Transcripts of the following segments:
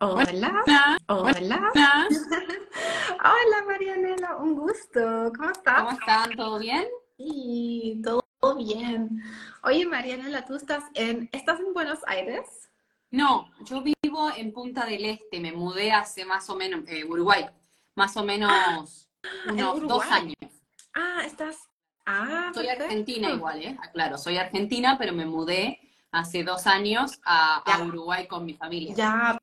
Hola. Hola. Hola. Marianela, un gusto. ¿Cómo estás? ¿Cómo están? ¿Todo bien? Sí, todo bien. Oye, Marianela, ¿tú estás en, estás en Buenos Aires? No, yo vivo en Punta del Este, me mudé hace más o menos, eh, Uruguay, más o menos Ah, unos dos años. Ah, estás. Ah, Soy perfecto. argentina igual, ¿eh? Claro, soy argentina, pero me mudé hace dos años a, a. Uruguay con mi familia. Ya,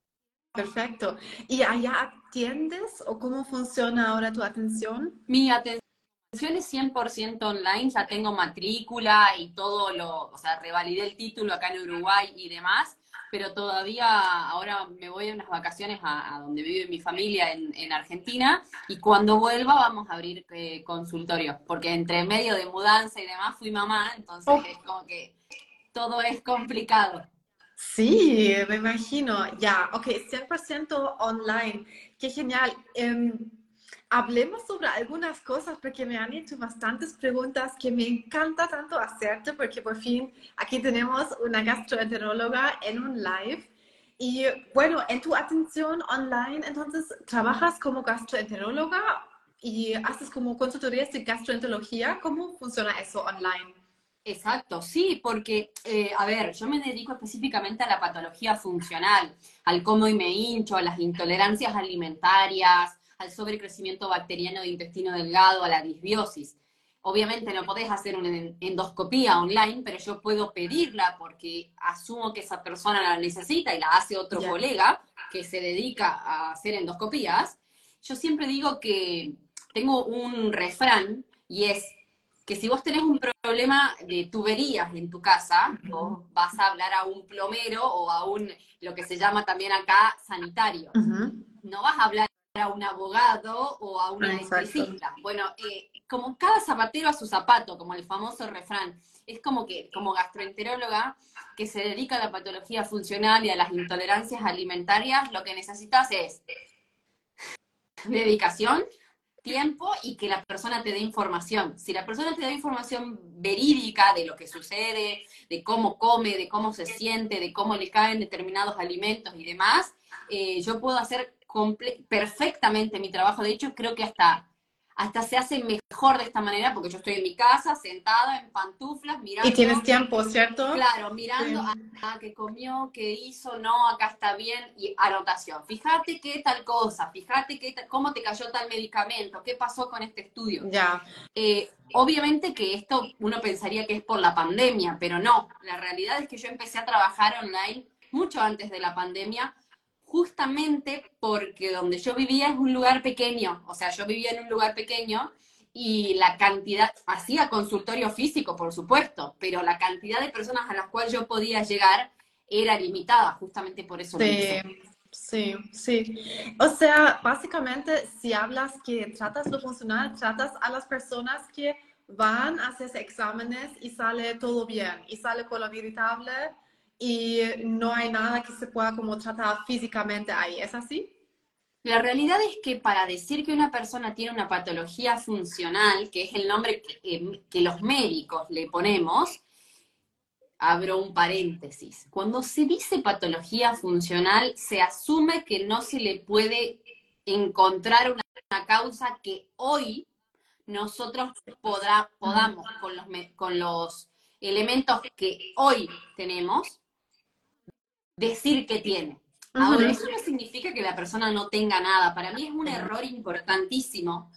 perfecto. ¿Y allá atiendes o cómo funciona ahora tu atención? Mi atención es 100% online, ya tengo matrícula y todo lo, o sea, revalidé el título acá en Uruguay y demás, pero todavía ahora me voy a unas vacaciones a, a donde vive mi familia en, en Argentina y cuando vuelva vamos a abrir eh, consultorios, porque entre medio de mudanza y demás fui mamá, entonces Oh. es como que todo es complicado. Sí, me imagino. Ya, ok, 100% online. Qué genial. Em, hablemos sobre algunas cosas porque me han hecho bastantes preguntas que me encanta tanto hacerte porque por fin aquí tenemos una gastroenteróloga en un live. Y bueno, en tu atención online, entonces, ¿trabajas como gastroenteróloga y haces como consultorías de gastroenterología? ¿Cómo funciona eso online? Exacto, sí, porque, eh, a ver, yo me dedico específicamente a la patología funcional, al cómo me hincho, a las intolerancias alimentarias, al sobrecrecimiento bacteriano de intestino delgado, a la disbiosis. Obviamente no podés hacer una en- endoscopía online, pero yo puedo pedirla porque asumo que esa persona la necesita y la hace otro colega que se dedica a hacer endoscopías. Yo siempre digo que tengo un refrán y es que si vos tenés un problema de tuberías en tu casa, vos vas a hablar a un plomero o a un, lo que se llama también acá, sanitario. No vas a hablar a un abogado o a un Exacto. electricista. Bueno, eh, como cada zapatero a su zapato, como el famoso refrán, es como que, como gastroenteróloga que se dedica a la patología funcional y a las intolerancias alimentarias, lo que necesitas es dedicación, tiempo y que la persona te dé información. Si la persona te da información verídica de lo que sucede, de cómo come, de cómo se siente, de cómo le caen determinados alimentos y demás, eh, yo puedo hacer perfectamente mi trabajo. De hecho, creo que hasta, hasta se hace mejor de esta manera porque yo estoy en mi casa, sentada en pantuflas, mirando. Y tienes tiempo, ¿cierto? Claro, mirando Sí. a, a qué comió, qué hizo, no, acá está bien, y anotación. Fíjate qué tal cosa, fíjate qué tal- cómo te cayó tal medicamento, qué pasó con este estudio. Ya, Eh, obviamente que esto uno pensaría que es por la pandemia, pero no. La realidad es que yo empecé a trabajar online mucho antes de la pandemia, justamente porque donde yo vivía es un lugar pequeño. O sea, yo vivía en un lugar pequeño y la cantidad, hacía consultorio físico, por supuesto, pero la cantidad de personas a las cuales yo podía llegar era limitada, justamente por eso sí, sí, sí. O sea, básicamente, si hablas que tratas lo funcional, tratas a las personas que van a hacerse exámenes y sale todo bien, y sale colon irritable y no hay nada que se pueda como tratar físicamente ahí. ¿Es así? La realidad es que para decir que una persona tiene una patología funcional, que es el nombre que, que- que los médicos le ponemos, abro un paréntesis. Cuando se dice patología funcional, se asume que no se le puede encontrar una, causa que hoy nosotros podrá- podamos, con los, con los elementos que hoy tenemos, decir que tiene. Ahora, eso no significa que la persona no tenga nada. Para mí es un error importantísimo.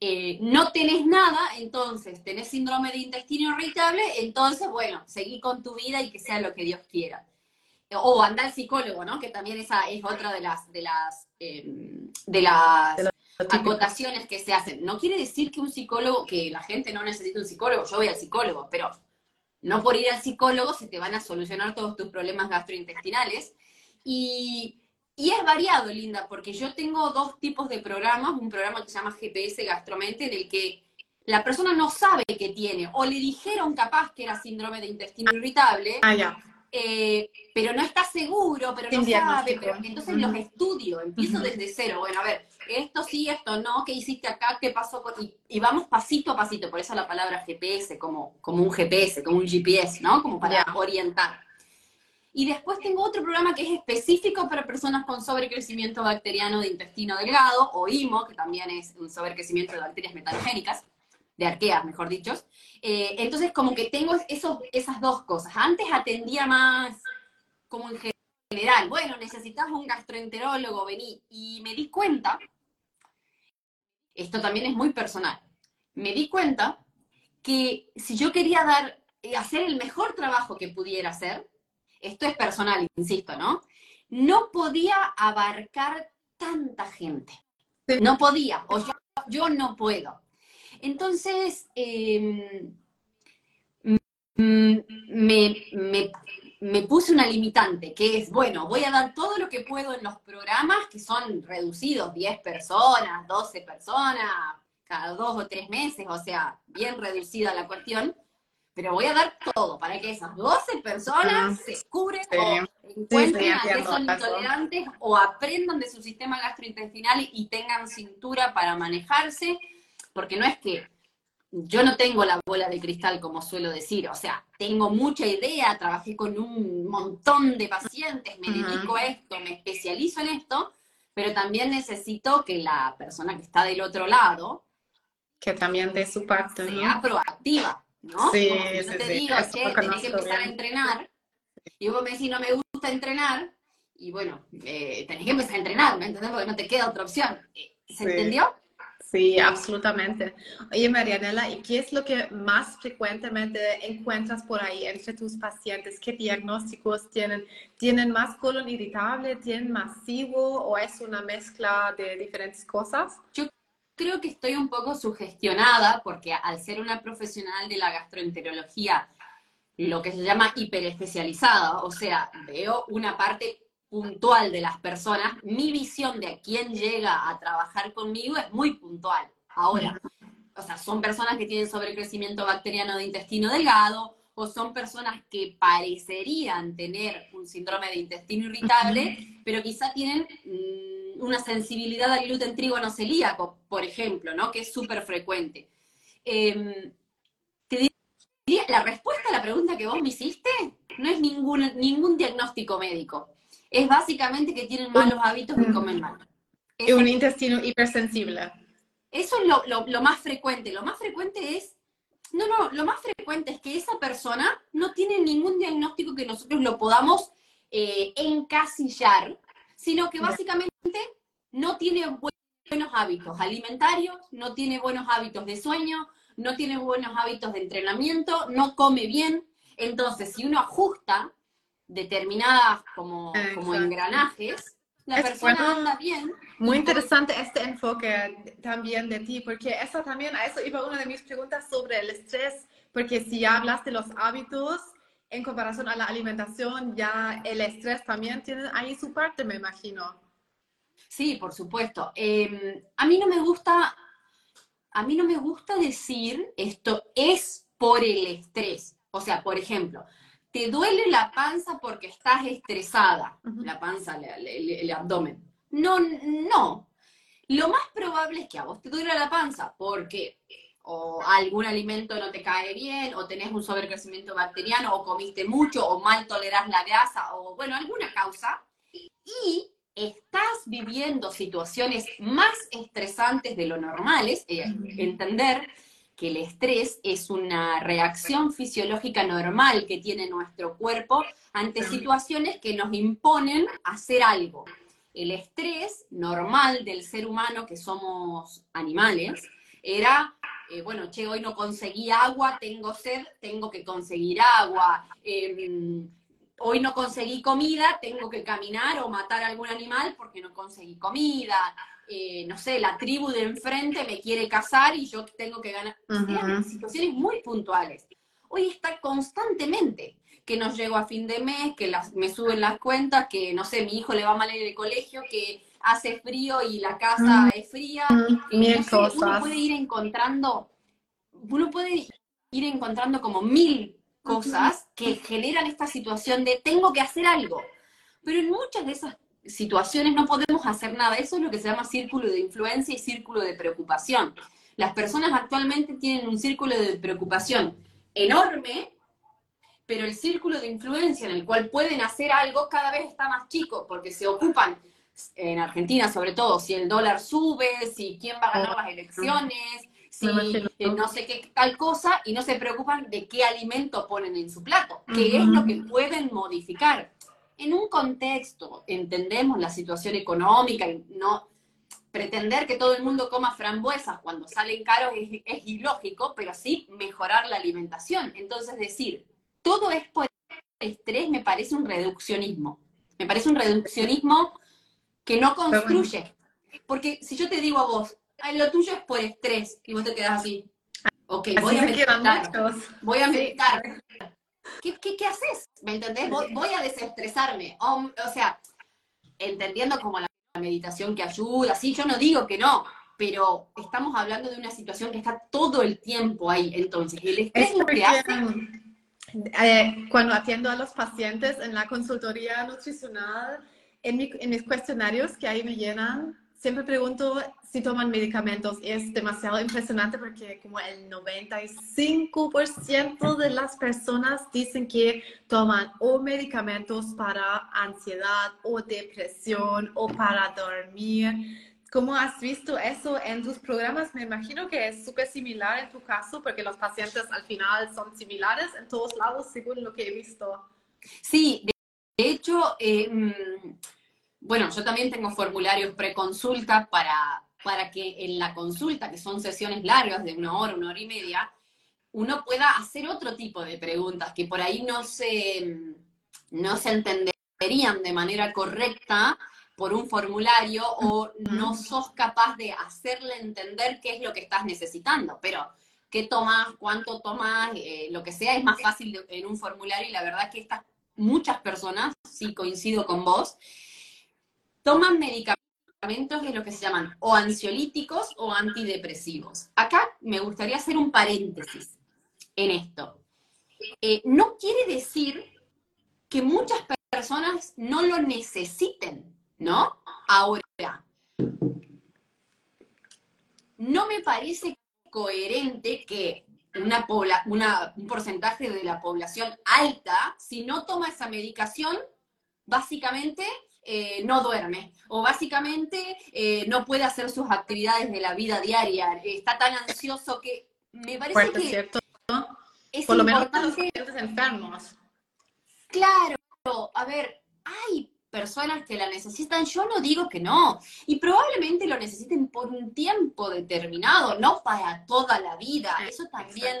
Eh, no tenés nada, entonces tenés síndrome de intestino irritable, entonces, bueno, seguí con tu vida y que sea lo que Dios quiera. O anda al psicólogo, ¿no? Que también esa es otra de las, de las, eh, de las De acotaciones que se hacen. No quiere decir que un psicólogo, que la gente no necesita un psicólogo, yo voy al psicólogo, pero no por ir al psicólogo se te van a solucionar todos tus problemas gastrointestinales. Y, y es variado, Linda, porque yo tengo dos tipos de programas, un programa que se llama GPS Gastromente, en el que la persona no sabe que tiene, o le dijeron capaz que era síndrome de intestino irritable, Ah, ya. eh, pero no está seguro, pero no sabe, pero entonces los estudio, empiezo desde cero, bueno, a ver, esto sí, esto no, ¿qué hiciste acá? ¿Qué pasó con...? Y, y vamos pasito a pasito, por eso la palabra GPS, como, como un GPS, como un GPS, ¿no? Como para orientar. Y después tengo otro programa que es específico para personas con sobrecrecimiento bacteriano de intestino delgado, o IMO, que también es un sobrecrecimiento de bacterias metanogénicas, de arqueas, mejor dicho. Eh, entonces, como que tengo esos, esas dos cosas. Antes atendía más como en general, bueno, necesitas un gastroenterólogo, vení. Y me di cuenta, esto también es muy personal, me di cuenta que si yo quería dar, eh, hacer el mejor trabajo que pudiera hacer, esto es personal, insisto, ¿no? No podía abarcar tanta gente. No podía, o yo, no puedo. Entonces, em, me, me puse una limitante, que es, bueno, voy a dar todo lo que puedo en los programas, que son reducidos, 10 personas, 12 personas, cada dos o tres meses, o sea, bien reducida la cuestión, pero voy a dar todo para que esas 12 personas se cubren o encuentren a que son intolerantes o aprendan de su sistema gastrointestinal y tengan cintura para manejarse, porque no es que yo no tengo la bola de cristal, como suelo decir, o sea, tengo mucha idea, trabajé con un montón de pacientes, me dedico a esto, me especializo en esto, pero también necesito que la persona que está del otro lado que también de su parte sea proactiva, ¿no? Sí, no te digo, che, tenés que empezar a entrenar, y vos me decís, no me gusta entrenar, y bueno, eh, tenés que empezar a entrenar, ¿me entendés? Porque no te queda otra opción. Eh, ¿Se entendió? Sí, absolutamente. Oye, Marianela, ¿y qué es lo que más frecuentemente encuentras por ahí entre tus pacientes? ¿Qué diagnósticos tienen? ¿Tienen más colon irritable? ¿Tienen masivo? ¿O es una mezcla de diferentes cosas? Yo creo que estoy un poco sugestionada porque al ser una profesional de la gastroenterología, lo que se llama hiperespecializada, o sea, veo una parte puntual de las personas, mi visión de a quién llega a trabajar conmigo es muy puntual. Ahora, o sea, son personas que tienen sobrecrecimiento bacteriano de intestino delgado, o son personas que parecerían tener un síndrome de intestino irritable, pero quizá tienen mm, una sensibilidad al gluten no celíaco, por ejemplo, ¿no? Que es súper frecuente. Em, la respuesta a la pregunta que vos me hiciste no es ningún, ningún diagnóstico médico es básicamente que tienen malos hábitos y comen mal. Y un intestino hipersensible. Eso es lo, más frecuente. Lo más frecuente es, no, no, lo más frecuente es que esa persona no tiene ningún diagnóstico que nosotros lo podamos eh, encasillar, sino que básicamente no tiene buenos hábitos alimentarios, no tiene buenos hábitos de sueño, no tiene buenos hábitos de entrenamiento, no come bien. Entonces, si uno ajusta determinadas como, como engranajes, la persona anda bien. Muy interesante este enfoque también de ti, porque eso también, a eso iba una de mis preguntas sobre el estrés, porque si hablas de los hábitos en comparación a la alimentación, ya el estrés también tiene ahí su parte, me imagino. Sí, por supuesto. Em, a mí no me gusta, a mí no me gusta decir esto es por el estrés. O sea, por ejemplo, te duele la panza porque estás estresada, la panza, el, abdomen. No, no. Lo más probable es que a vos te duele la panza porque o algún alimento no te cae bien, o tenés un sobrecrecimiento bacteriano, o comiste mucho, o mal tolerás la grasa, o bueno, alguna causa, y estás viviendo situaciones más estresantes de lo normales, eh, entender que el estrés es una reacción fisiológica normal que tiene nuestro cuerpo ante situaciones que nos imponen hacer algo. El estrés normal del ser humano, que somos animales, era, eh, bueno, che, hoy no conseguí agua, tengo sed, tengo que conseguir agua. Em, hoy no conseguí comida, tengo que caminar o matar a algún animal porque no conseguí comida. Eh, no sé, la tribu de enfrente me quiere casar y yo tengo que ganar. situaciones muy puntuales. Hoy está constantemente que no llego a fin de mes, que me suben las cuentas, que no sé, mi hijo le va mal en el colegio, que hace frío y la casa es fría. Eh, uno puede ir encontrando, uno puede ir encontrando como mil cosas que generan esta situación de tengo que hacer algo. Pero en muchas de esas situaciones no podemos hacer nada. Eso es lo que se llama círculo de influencia y círculo de preocupación. Las personas actualmente tienen un círculo de preocupación enorme, pero el círculo de influencia en el cual pueden hacer algo cada vez está más chico, porque se ocupan, en Argentina sobre todo, si el dólar sube, si quién va a ganar las elecciones, si no sé qué tal cosa, y no se preocupan de qué alimento ponen en su plato, que es lo que pueden modificar. En un contexto, entendemos la situación económica y no pretender que todo el mundo coma frambuesas cuando salen caros es, es ilógico, pero sí mejorar la alimentación. Entonces decir, todo es por estrés me parece un reduccionismo. Me parece un reduccionismo que no construye. Porque si yo te digo a vos, lo tuyo es por estrés, y vos te quedas así, ok, voy a meditar, voy a meditar. ¿Qué, qué, haces? ¿Me entendés? Voy, a desestresarme. O, sea, entendiendo como la meditación que ayuda, sí, yo no digo que no, pero estamos hablando de una situación que está todo el tiempo ahí. Entonces, el estrés es lo que hace eh, cuando atiendo a los pacientes en la consultoría nutricional, en, mis cuestionarios que ahí me llenan, siempre pregunto si toman medicamentos. Es demasiado impresionante porque como el 95% de las personas dicen que toman o medicamentos para ansiedad o depresión o para dormir ¿Cómo has visto eso en tus programas? Me imagino que es súper similar en tu caso, porque los pacientes al final son similares en todos lados, según lo que he visto. Sí, de hecho, mm, bueno, yo también tengo formularios preconsulta para, para que en la consulta, que son sesiones largas de una hora, una hora y media, uno pueda hacer otro tipo de preguntas que por ahí no se, no se entenderían de manera correcta por un formulario o no sos capaz de hacerle entender qué es lo que estás necesitando. Pero, ¿qué tomas? ¿Cuánto tomas? Eh, lo que sea es más fácil en un formulario y la verdad que estas muchas personas, sí coincido con vos, toman medicamentos de lo que se llaman o ansiolíticos o antidepresivos. Acá me gustaría hacer un paréntesis en esto. Eh, no quiere decir que muchas personas no lo necesiten ¿no? Ahora, no me parece coherente que una un porcentaje de la población alta, si no toma esa medicación, básicamente eh, no duerme o básicamente eh, no puede hacer sus actividades de la vida diaria, está tan ansioso que me parece que cierto. es Por lo menos los enfermos. Claro, a ver, hay personas que la necesitan, yo no digo que no. Y probablemente lo necesiten por un tiempo determinado, no para toda la vida. Eso también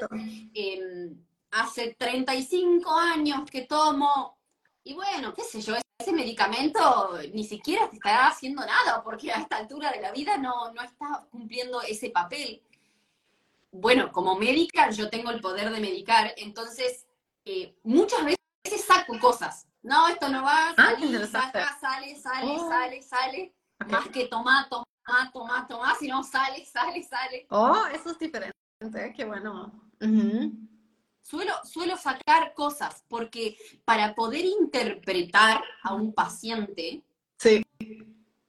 eh, hace 35 años que tomo. Y bueno, qué sé yo, ese medicamento ni siquiera te estará haciendo nada, porque a esta altura de la vida no, no está cumpliendo ese papel. Bueno, como médica yo tengo el poder de medicar, entonces eh, muchas veces saco cosas no, esto no va, ah, saca, sale, sale, oh. sale, sale. Más que toma, toma, toma, toma, si no sale, sale, sale. Oh, eso es diferente, qué bueno. Suelo, suelo sacar cosas porque para poder interpretar a un paciente sí.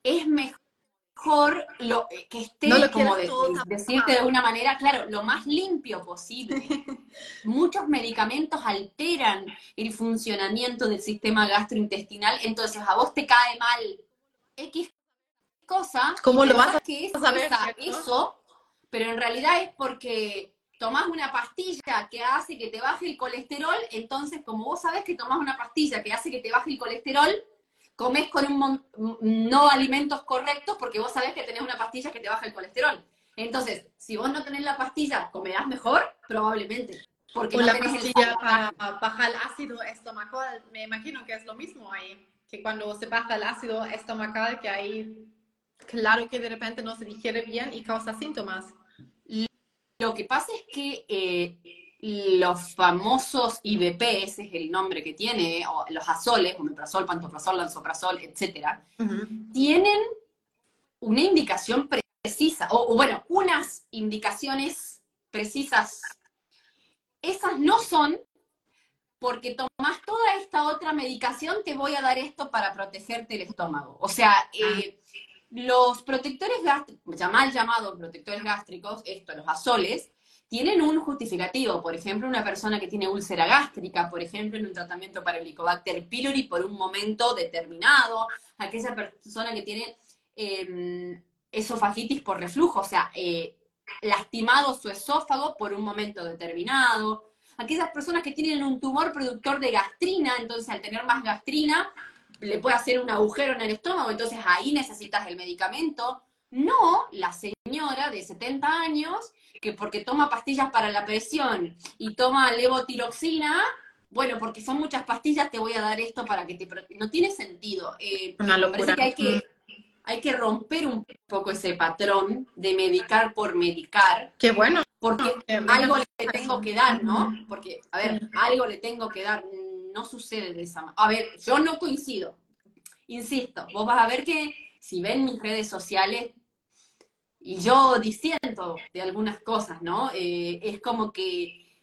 es mejor lo, eh, que esté, como decirte de una manera, claro, lo más limpio posible. Muchos medicamentos alteran el funcionamiento del sistema gastrointestinal, entonces a vos te cae mal X cosa. ¿Cómo lo vas a que saber eso? Pero en realidad es porque tomás una pastilla que hace que te baje el colesterol, entonces como vos sabés que tomás una pastilla que hace que te baje el colesterol, comes con un no alimentos correctos porque vos sabés que tenés una pastilla que te baja el colesterol. Entonces, si vos no tenés la pastilla, ¿comerás mejor? Probablemente. Porque o la pastilla para bajar el ácido estomacal, me imagino que es lo mismo ahí, que cuando se baja el ácido estomacal, que ahí, claro que de repente no se digiere bien y causa síntomas. Lo que pasa es que eh, los famosos IBP, ese es el nombre que tiene, o los azoles, omeprazol, pantoprazol, lansoprazol, etcétera, tienen una indicación precisa, o, bueno, unas indicaciones precisas. Esas no son porque tomas toda esta otra medicación, te voy a dar esto para protegerte el estómago. O sea, eh, los protectores gástricos, mal llamados protectores gástricos, esto, los azoles, tienen un justificativo. Por ejemplo, una persona que tiene úlcera gástrica, por ejemplo, en un tratamiento para el Helicobacter pylori por un momento determinado, aquella persona que tiene em, esofagitis por reflujo, o sea, eh, lastimado su esófago por un momento determinado, aquellas personas que tienen un tumor productor de gastrina, entonces al tener más gastrina le puede hacer un agujero en el estómago, entonces ahí necesitas el medicamento. No la señora de 70 años que porque toma pastillas para la presión y toma levotiroxina, bueno, porque son muchas pastillas, te voy a dar esto para que te... No tiene sentido. Eh, Una locura. que hay que hay que romper un poco ese patrón de medicar por medicar. Qué bueno. Porque algo le tengo que dar, ¿no? Porque, a ver, algo le tengo que dar. No sucede de esa manera. A ver, yo no coincido. Insisto, vos vas a ver que si ven mis redes sociales, y yo diciendo de algunas cosas, ¿no? Eh, es como que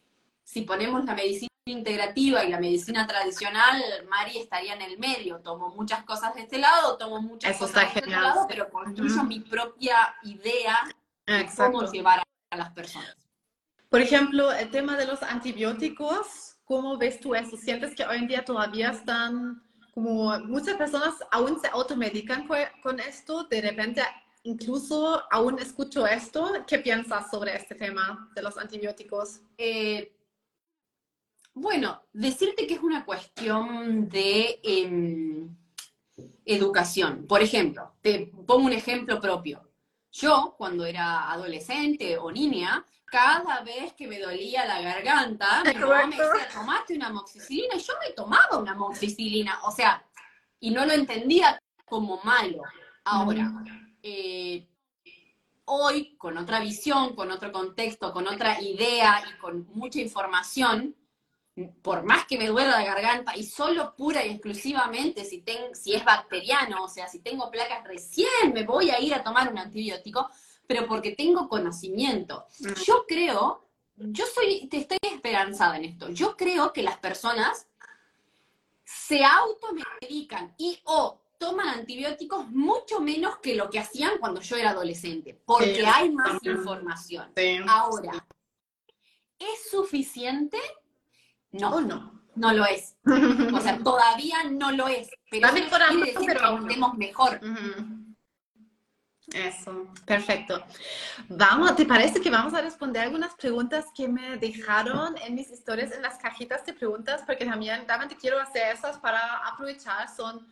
si ponemos la medicina integrativa y la medicina tradicional, Mari estaría en el medio. Tomo muchas cosas de este lado, tomo muchas cosas de este lado, pero construyo mi propia idea de cómo llevar a las personas. Por ejemplo, el tema de los antibióticos, ¿cómo ves tú eso? ¿Sientes que hoy en día todavía están, como muchas personas aún se automedican con esto? De repente, incluso aún escucho esto. ¿Qué piensas sobre este tema de los antibióticos? Eh, bueno, decirte que es una cuestión de em, educación. Por ejemplo, te pongo un ejemplo propio. Yo, cuando era adolescente o niña, cada vez que me dolía la garganta, mi mamá me decía, tomaste una amoxicilina, y yo me tomaba una amoxicilina, o sea, y no lo entendía como malo. Ahora, eh, hoy, con otra visión, con otro contexto, con otra idea y con mucha información, por más que me duela la garganta, y solo pura y exclusivamente si, si es bacteriano, o sea, si tengo placas, recién me voy a ir a tomar un antibiótico, pero porque tengo conocimiento. Mm. Yo creo, yo soy, te estoy esperanzada en esto, yo creo que las personas se automedican y o toman antibióticos mucho menos que lo que hacían cuando yo era adolescente, porque hay más información. Ahora, ¿es suficiente? No, no. No lo es. O sea, todavía no lo es. Pero decir pero que mejor. Eso, perfecto. Vamos, ¿te parece que vamos a responder algunas preguntas que me dejaron en mis historias, en las cajitas de preguntas? Porque también realmente quiero hacer esas para aprovechar. Son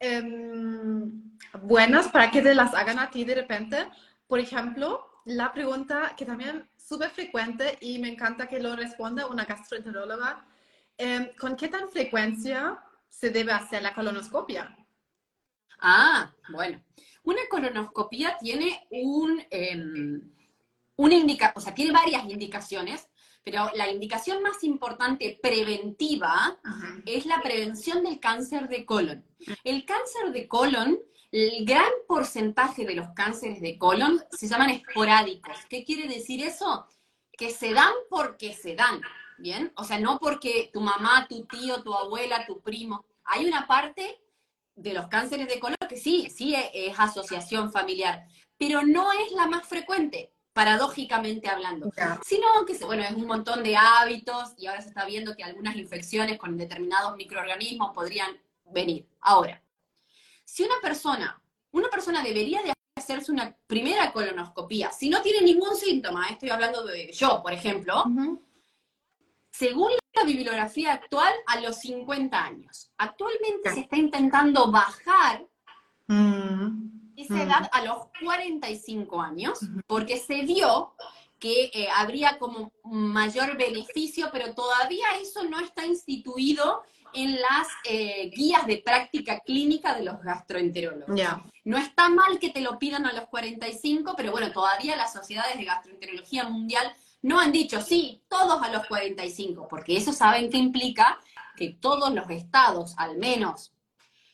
em, buenas para que te las hagan a ti de repente. Por ejemplo, la pregunta que también súper frecuente y me encanta que lo responda una gastroenteróloga. Em, ¿Con qué tan frecuencia se debe hacer la colonoscopia? Ah, bueno. Una colonoscopia tiene un, em, una indica, o sea, tiene varias indicaciones, pero la indicación más importante preventiva es la prevención del cáncer de colon. El cáncer de colon el gran porcentaje de los cánceres de colon se llaman esporádicos. ¿Qué quiere decir eso? Que se dan porque se dan, ¿bien? O sea, no porque tu mamá, tu tío, tu abuela, tu primo. Hay una parte de los cánceres de colon que sí, sí es asociación familiar, pero no es la más frecuente, paradójicamente hablando. Sino que, bueno, es un montón de hábitos y ahora se está viendo que algunas infecciones con determinados microorganismos podrían venir. Ahora, si una persona, una persona debería de hacerse una primera colonoscopía, si no tiene ningún síntoma, estoy hablando de yo, por ejemplo, según la bibliografía actual, a los 50 años. Actualmente se está intentando bajar mm. esa mm. edad a los 45 años, porque se vio que eh, habría como mayor beneficio, pero todavía eso no está instituido en las eh, guías de práctica clínica de los gastroenterólogos. No está mal que te lo pidan a los 45, pero bueno, todavía las sociedades de gastroenterología mundial no han dicho, sí, todos a los 45, porque eso saben que implica que todos los estados, al menos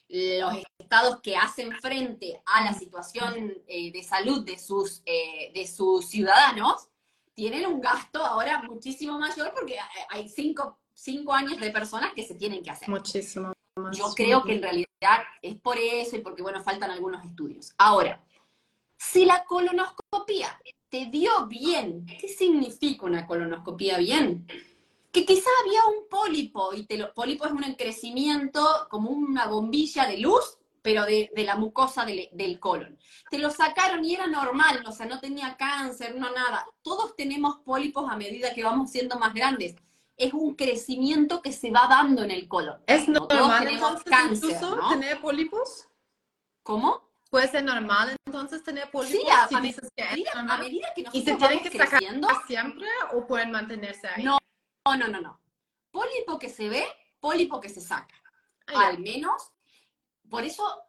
los estados que hacen frente a la situación eh, de salud de sus, eh, de sus ciudadanos, tienen un gasto ahora muchísimo mayor porque hay cinco cinco años de personas que se tienen que hacer. Muchísimo. Yo creo que en realidad es por eso y porque, bueno, faltan algunos estudios. Ahora, si la colonoscopía te dio bien. ¿Qué significa una colonoscopía bien? Que quizá había un pólipo, y te lo, pólipo es un crecimiento como una bombilla de luz, pero de, la mucosa del, del, colon. Te lo sacaron y era normal, o sea, no tenía cáncer, no nada. Todos tenemos pólipos a medida que vamos siendo más grandes. Es un crecimiento que se va dando en el colon. ¿Es normal entonces cáncer, tener pólipos? ¿Cómo? ¿Puede ser normal entonces tener pólipos? Sí, a, medida, que nosotros ¿Y se tienen que sacar siempre o pueden mantenerse ahí? No, no, no, no. Pólipo que se ve, pólipo que se saca. Al menos, por eso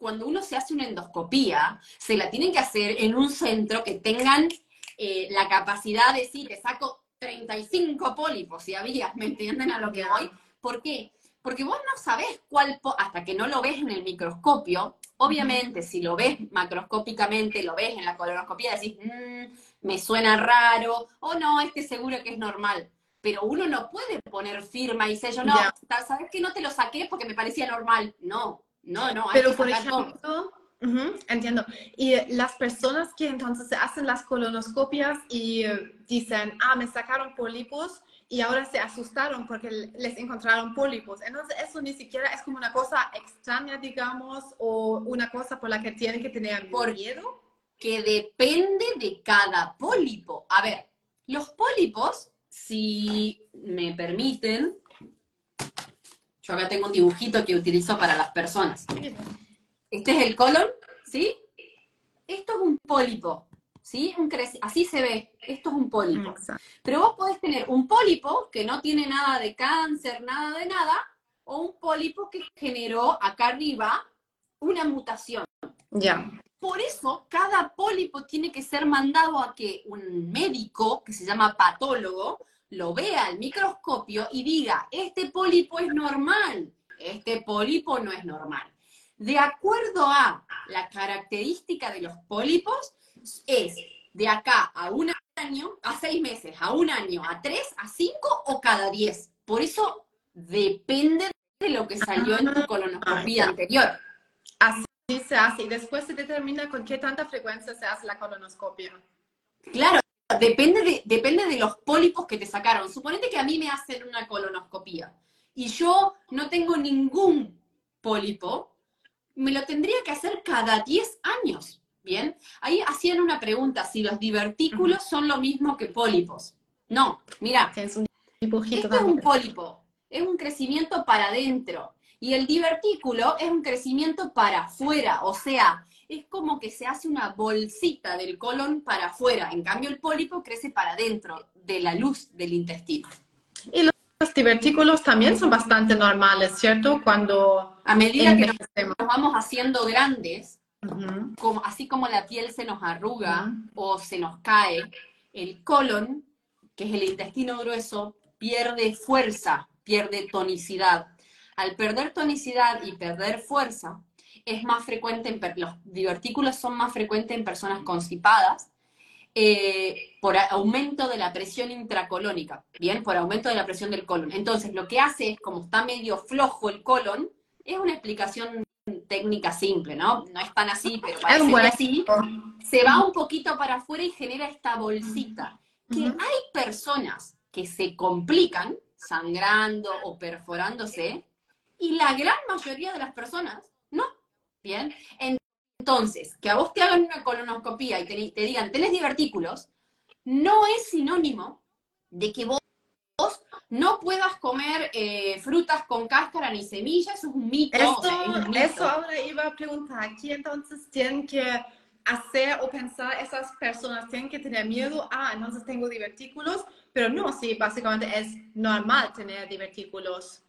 cuando uno se hace una endoscopía, se la tienen que hacer en un centro que tengan eh, la capacidad de decir, te saco 35 pólipos, si había, ¿me entienden a lo que voy? ¿Por qué? Porque vos no sabés cuál, hasta que no lo ves en el microscopio, obviamente si lo ves macroscópicamente, lo ves en la colonoscopia, decís, mmm, me suena raro, o no, este seguro que es normal. Pero uno no puede poner firma y sello, no, sabes que no te lo saqué porque me parecía normal. No, no, no. Pero por ejemplo, entiendo. Y las personas que entonces se hacen las colonoscopias y dicen, ah, me sacaron pólipos, y ahora se asustaron porque les encontraron pólipos. Entonces eso ni siquiera es como una cosa extraña, digamos, o una cosa por la que tienen que tener por miedo. Que depende de cada pólipo. A ver, los pólipos, si me permiten, yo acá tengo un dibujito que utilizo para las personas. Este es el colon, ¿sí? Esto es un pólipo. ¿Sí? Un así se ve, esto es un pólipo. Pero vos podés tener un pólipo que no tiene nada de cáncer, nada de nada, o un pólipo que generó acá arriba una mutación. Ya. Por eso, cada pólipo tiene que ser mandado a que un médico, que se llama patólogo, lo vea al microscopio y diga, este pólipo es normal, este pólipo no es normal. De acuerdo a la característica de los pólipos, es de acá a un año, a seis meses, a un año, a tres, a cinco o cada diez. Por eso depende de lo que salió en tu colonoscopia anterior. Así se hace y después se determina con qué tanta frecuencia se hace la colonoscopia. Claro, depende de, depende de los pólipos que te sacaron. Suponete que a mí me hacen una colonoscopia y yo no tengo ningún pólipo, me lo tendría que hacer cada 10 años. Bien, ahí hacían una pregunta, si los divertículos son lo mismo que pólipos. No, mira, es un esto es un pólipo, es un crecimiento para adentro. Y el divertículo es un crecimiento para afuera, o sea, es como que se hace una bolsita del colon para afuera. En cambio, el pólipo crece para adentro, de la luz del intestino. Y los divertículos también son bastante normales, ¿cierto? Cuando... A medida que nos vamos haciendo grandes, como, así como la piel se nos arruga o se nos cae, el colon, que es el intestino grueso, pierde fuerza, pierde tonicidad. Al perder tonicidad y perder fuerza, es más frecuente, en, los divertículos son más frecuentes en personas constipadas, eh, por aumento de la presión intracolónica, ¿bien? Por aumento de la presión del colon. Entonces, lo que hace es, como está medio flojo el colon, es una explicación técnica simple, ¿no? No es tan así, pero parece así. Se va un poquito para afuera y genera esta bolsita. Que hay personas que se complican sangrando o perforándose y la gran mayoría de las personas no. Bien. Entonces, que a vos te hagan una colonoscopía y te, te digan, tenés divertículos, no es sinónimo de que vos no puedas comer eh, frutas con cáscara ni semillas, eso es un mito. Eso ahora iba a preguntar, aquí entonces tienen que hacer o pensar esas personas, tienen que tener miedo, ah, entonces tengo divertículos, pero no, sí, básicamente es normal tener divertículos.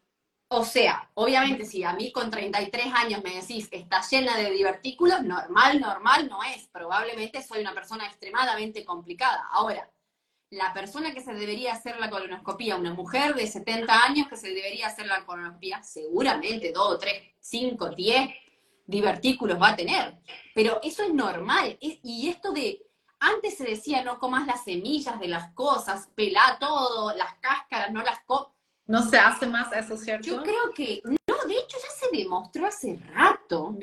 O sea, obviamente si a mí con 33 años me decís que está llena de divertículos, normal, normal no es. Probablemente soy una persona extremadamente complicada. Ahora, la persona que se debería hacer la colonoscopía, una mujer de 70 años que se debería hacer la colonoscopía, seguramente dos, tres, cinco, diez divertículos va a tener. Pero eso es normal. y esto de, antes se decía no comas las semillas de las cosas, pelá todo, las cáscaras, no las co No se hace más eso, ¿cierto? Yo creo que, no, de hecho ya se demostró hace rato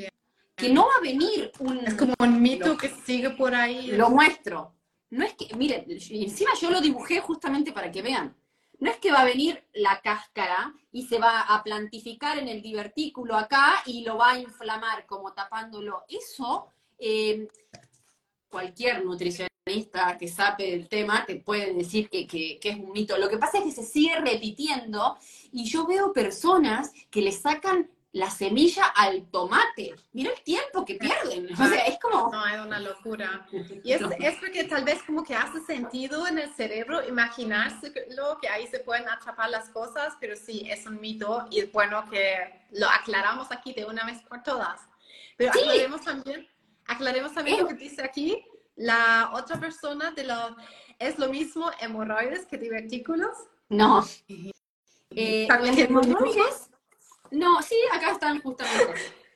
que no va a venir un... Es como un mito que sigue por ahí. Lo muestro no es que, miren, encima yo lo dibujé justamente para que vean. No es que va a venir la cáscara y se va a plantificar en el divertículo acá y lo va a inflamar como tapándolo. Eso, eh, cualquier nutricionista que sabe del tema te puede decir que, que, es un mito. Lo que pasa es que se sigue repitiendo y yo veo personas que le sacan la semilla al tomate. Mira el tiempo que pierden. O sea, es como... No, es una locura. Y es, es, porque tal vez como que hace sentido en el cerebro imaginarse lo que ahí se pueden atrapar las cosas, pero sí, es un mito y es bueno que lo aclaramos aquí de una vez por todas. Pero aclaremos también, aclaremos también lo que dice aquí. La otra persona de lo, es lo mismo hemorroides que divertículos. No. Eh, hemorroides no, sí, acá están justamente.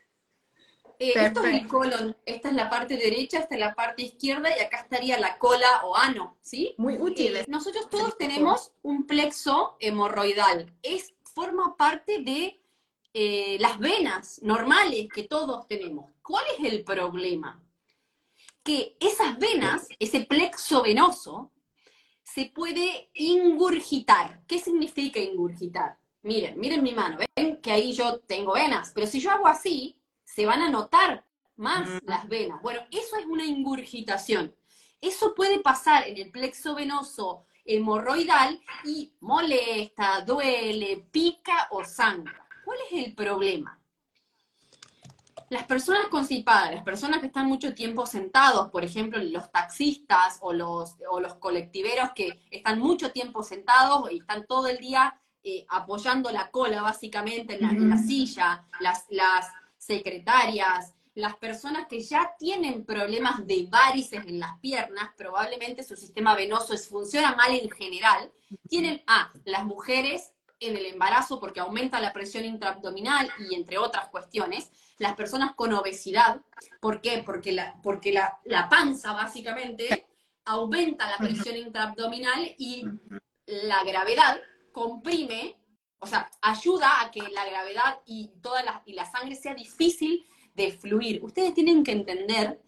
Eh, esto es el colon, esta es la parte derecha, esta es la parte izquierda y acá estaría la cola o ano, ¿sí? Muy útil. Eh, nosotros todos tenemos un plexo hemorroidal. Es, forma parte de eh, las venas normales que todos tenemos. ¿Cuál es el problema? Que esas venas, ese plexo venoso, se puede ingurgitar. ¿Qué significa ingurgitar? Miren, miren mi mano, ven que ahí yo tengo venas, pero si yo hago así, se van a notar más las venas. Bueno, eso es una ingurgitación. Eso puede pasar en el plexo venoso hemorroidal y molesta, duele, pica o sangra. ¿Cuál es el problema? Las personas constipadas, las personas que están mucho tiempo sentados, por ejemplo, los taxistas o los, o los colectiveros que están mucho tiempo sentados y están todo el día eh, apoyando la cola básicamente en la, silla, las, las secretarias, las personas que ya tienen problemas de varices en las piernas, probablemente su sistema venoso es, funciona mal en general, tienen a las mujeres en el embarazo porque aumenta la presión intraabdominal y entre otras cuestiones, las personas con obesidad, ¿por qué? Porque la, porque la, la panza básicamente aumenta la presión intraabdominal y la gravedad comprime, o sea, ayuda a que la gravedad y toda la, y la sangre sea difícil de fluir. Ustedes tienen que entender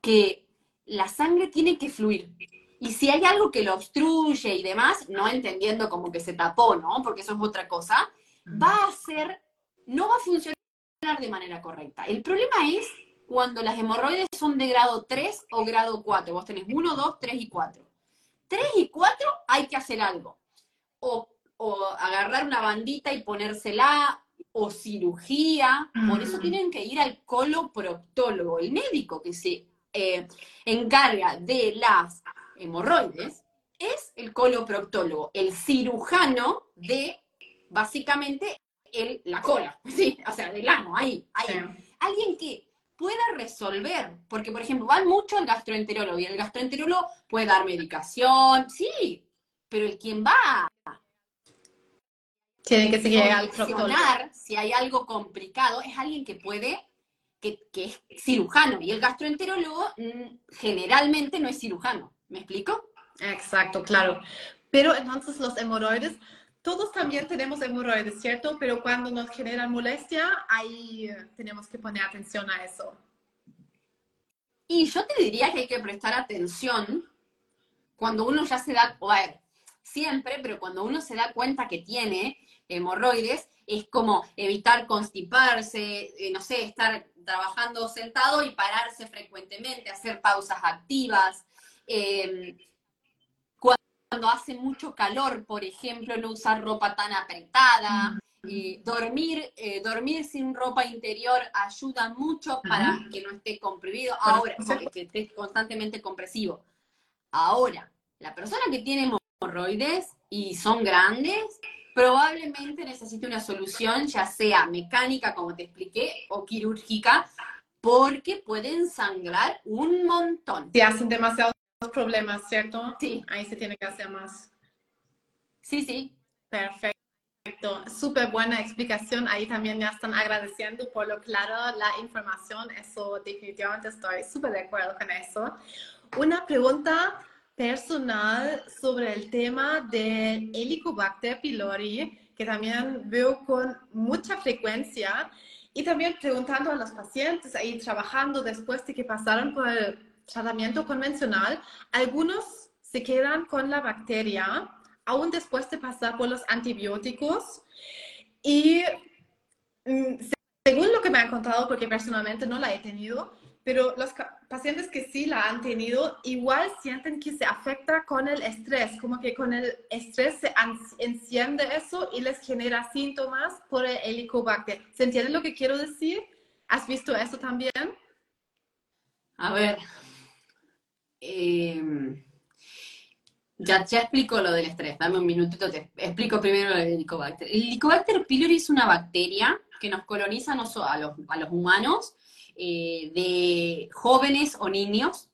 que la sangre tiene que fluir. Y si hay algo que lo obstruye y demás, no entendiendo como que se tapó, ¿no? Porque eso es otra cosa, va a ser, no va a funcionar de manera correcta. El problema es cuando las hemorroides son de grado 3 o grado 4. Vos tenés 1, 2, 3 y 4. 3 y 4 hay que hacer algo. O o agarrar una bandita y ponérsela, o cirugía. Por eso tienen que ir al coloproctólogo, el médico que se eh, encarga de las hemorroides, es el coloproctólogo, el cirujano de básicamente el, la cola, sí, o sea, del ano, ahí, ahí. Alguien que pueda resolver, porque por ejemplo, van mucho al gastroenterólogo y el gastroenterólogo puede dar medicación, sí, pero el quien va tiene que seguir al Si hay algo complicado, es alguien que puede, que, es cirujano. Y el gastroenterólogo mm, generalmente no es cirujano. ¿Me explico? Exacto, claro. Pero entonces los hemorroides, todos también tenemos hemorroides, ¿cierto? Pero cuando nos generan molestia, ahí eh, tenemos que poner atención a eso. Y yo te diría que hay que prestar atención cuando uno ya se da, a ver, siempre, pero cuando uno se da cuenta que tiene, hemorroides, es como evitar constiparse, eh, no sé, estar trabajando sentado y pararse frecuentemente, hacer pausas activas. Em, cuando hace mucho calor, por ejemplo, no usar ropa tan apretada. dormir, eh, dormir sin ropa interior ayuda mucho para que no esté comprimido. Ahora, que esté constantemente compresivo. Ahora, la persona que tiene hemorroides y son grandes, probablemente necesite una solución, ya sea mecánica, como te expliqué, o quirúrgica, porque pueden sangrar un montón. Si hacen demasiados problemas, ¿cierto? Sí. Ahí se tiene que hacer más. Sí, sí. Perfecto. Súper buena explicación. Ahí también ya están agradeciendo por lo claro la información. Eso definitivamente estoy súper de acuerdo con eso. Una pregunta personal sobre el tema del Helicobacter pylori, que también veo con mucha frecuencia, y también preguntando a los pacientes ahí trabajando después de que pasaron por el tratamiento convencional, algunos se quedan con la bacteria aún después de pasar por los antibióticos. Y mm, según lo que me han contado, porque personalmente no la he tenido, pero los pacientes que sí la han tenido igual sienten que se afecta con el estrés, como que con el estrés se enciende eso y les genera síntomas por el helicobacter. ¿Se entiende lo que quiero decir? ¿Has visto eso también? A ver, em, ya, ya explico lo del estrés, dame un minutito, te explico primero lo del helicobacter. El helicobacter pylori es una bacteria que nos coloniza a los, a los humanos eh, de jóvenes o niños,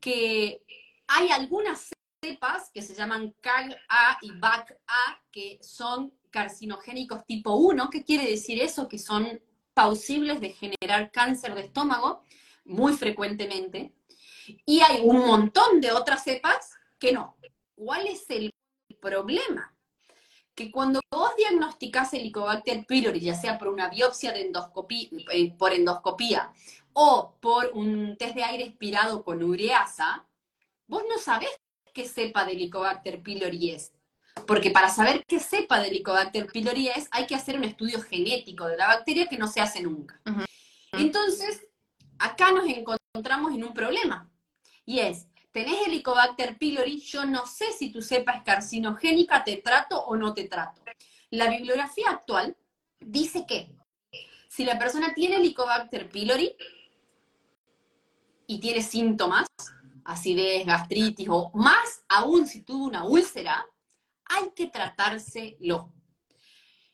que hay algunas cepas que se llaman CAG-A y BAC-A, que son carcinogénicos tipo 1. ¿Qué quiere decir eso? Que son pausibles de generar cáncer de estómago muy frecuentemente. Y hay un montón de otras cepas que no. ¿Cuál es el problema? Que cuando vos diagnosticás Helicobacter pylori, ya sea por una biopsia de endoscopía, eh, por endoscopía o por un test de aire expirado con ureasa, vos no sabés qué cepa de Helicobacter pylori es. Porque para saber qué cepa de Helicobacter pylori es, hay que hacer un estudio genético de la bacteria que no se hace nunca. Entonces, acá nos encontramos en un problema. Y es, tenés Helicobacter pylori, yo no sé si tu cepa es carcinogénica, te trato o no te trato. La bibliografía actual dice que si la persona tiene Helicobacter pylori y tiene síntomas, acidez, gastritis o más aún si tuvo una úlcera, hay que tratárselo.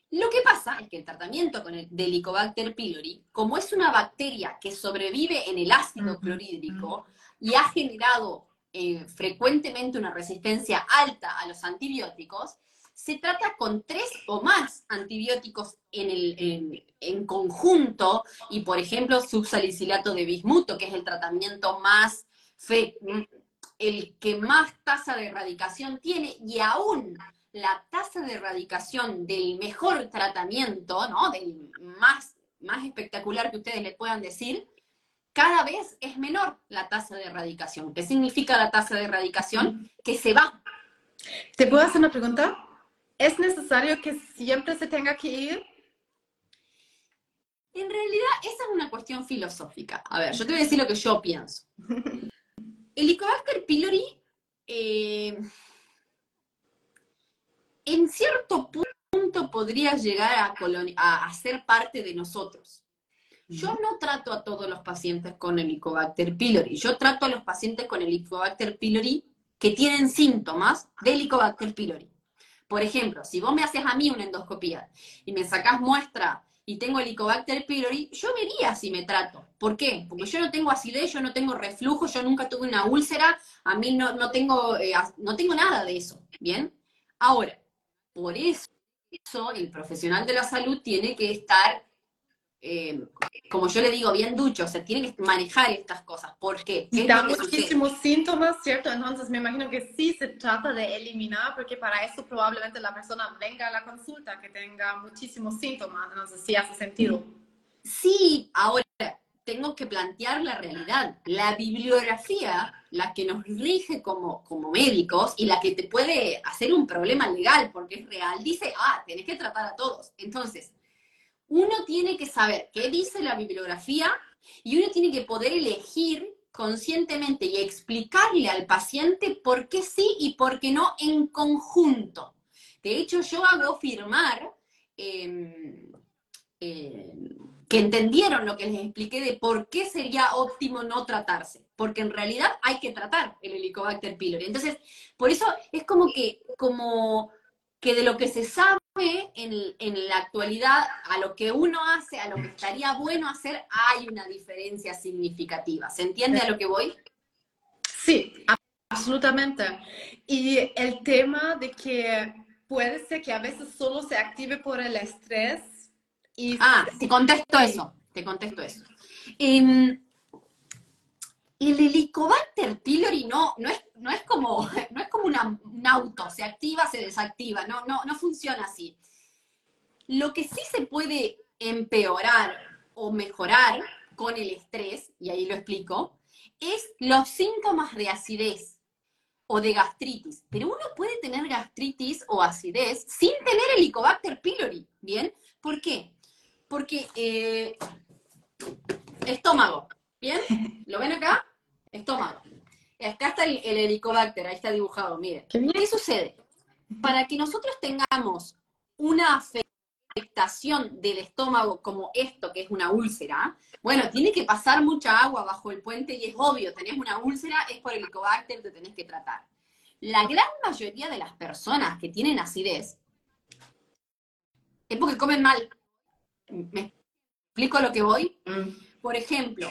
Lo que pasa es que el tratamiento con el Helicobacter pylori, como es una bacteria que sobrevive en el ácido clorhídrico y ha generado eh, frecuentemente una resistencia alta a los antibióticos, se trata con tres o más antibióticos en, el, en, conjunto y, por ejemplo, subsalicilato de bismuto, que es el tratamiento más, el que más tasa de erradicación tiene y aún la tasa de erradicación del mejor tratamiento, ¿no? Del más, más espectacular que ustedes le puedan decir, cada vez es menor la tasa de erradicación. ¿Qué significa la tasa de erradicación? Que se va. ¿Te puedo hacer una pregunta? ¿Es necesario que siempre se tenga que ir? En realidad, esa es una cuestión filosófica. A ver, yo te voy a decir lo que yo pienso. El Helicobacter pylori, eh, en cierto punto, podría llegar a, a ser parte de nosotros. Yo no trato a todos los pacientes con Helicobacter pylori, yo trato a los pacientes con Helicobacter pylori que tienen síntomas de Helicobacter pylori. Por ejemplo, si vos me haces a mí una endoscopía y me sacás muestra y tengo Helicobacter pylori, yo vería si me trato. ¿Por qué? Porque yo no tengo acidez, yo no tengo reflujo, yo nunca tuve una úlcera, a mí no, no tengo, eh, no tengo nada de eso. ¿Bien? Ahora, por eso el profesional de la salud tiene que estar eh, como yo le digo, bien ducho, se tiene que manejar estas cosas. ¿Por qué? Y da muchísimos síntomas, ¿cierto? Entonces me imagino que sí se trata de eliminar, porque para eso probablemente la persona venga a la consulta que tenga muchísimos síntomas. Entonces sí hace sentido. Sí, ahora tengo que plantear la realidad. La bibliografía, la que nos rige como, como médicos y la que te puede hacer un problema legal porque es real, dice, ah, tenés que tratar a todos. Entonces, uno tiene que saber qué dice la bibliografía y uno tiene que poder elegir conscientemente y explicarle al paciente por qué sí y por qué no en conjunto. De hecho, yo hago firmar em, em, que entendieron lo que les expliqué de por qué sería óptimo no tratarse, porque en realidad hay que tratar el Helicobacter pylori. Entonces, por eso es como que, como que de lo que se sabe en, la actualidad a lo que uno hace, a lo que estaría bueno hacer, hay una diferencia significativa. ¿Se entiende a lo que voy? Sí, absolutamente. Y el tema de que puede ser que a veces solo se active por el estrés. Y... Ah, te contesto eso, te contesto eso. Em, el Helicobacter pylori no, no, es, no es como, no es como un auto, se activa, se desactiva, no, no, no funciona así. Lo que sí se puede empeorar o mejorar con el estrés, y ahí lo explico, es los síntomas de acidez o de gastritis. Pero uno puede tener gastritis o acidez sin tener el Helicobacter pylori, ¿bien? ¿Por qué? Porque eh, estómago, ¿bien? ¿Lo ven acá? Estómago. Acá está el, Helicobacter, ahí está dibujado, miren. ¿Qué sucede? Para que nosotros tengamos una afectación del estómago como esto, que es una úlcera, bueno, tiene que pasar mucha agua bajo el puente y es obvio, tenés una úlcera, es por el helicobacter que tenés que tratar. La gran mayoría de las personas que tienen acidez es porque comen mal. ¿Me explico lo que voy? Mm. Por ejemplo,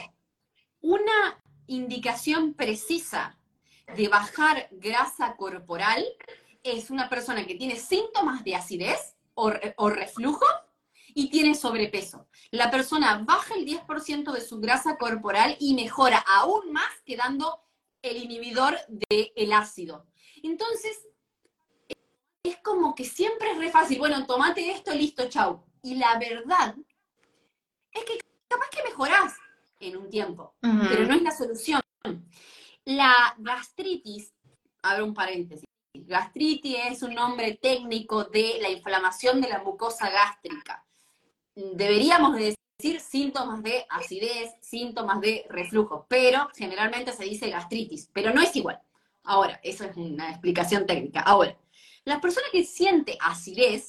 una indicación precisa de bajar grasa corporal es una persona que tiene síntomas de acidez o, reflujo y tiene sobrepeso. La persona baja el 10% de su grasa corporal y mejora aún más quedando el inhibidor del ácido. Entonces, es como que siempre es re fácil, bueno, tomate esto, listo, chau. Y la verdad es que capaz que mejorás en un tiempo, pero no es la solución. La gastritis, abro un paréntesis, gastritis es un nombre técnico de la inflamación de la mucosa gástrica. Deberíamos decir síntomas de acidez, síntomas de reflujo, pero generalmente se dice gastritis, pero no es igual. Ahora, eso es una explicación técnica. Ahora, la persona que siente acidez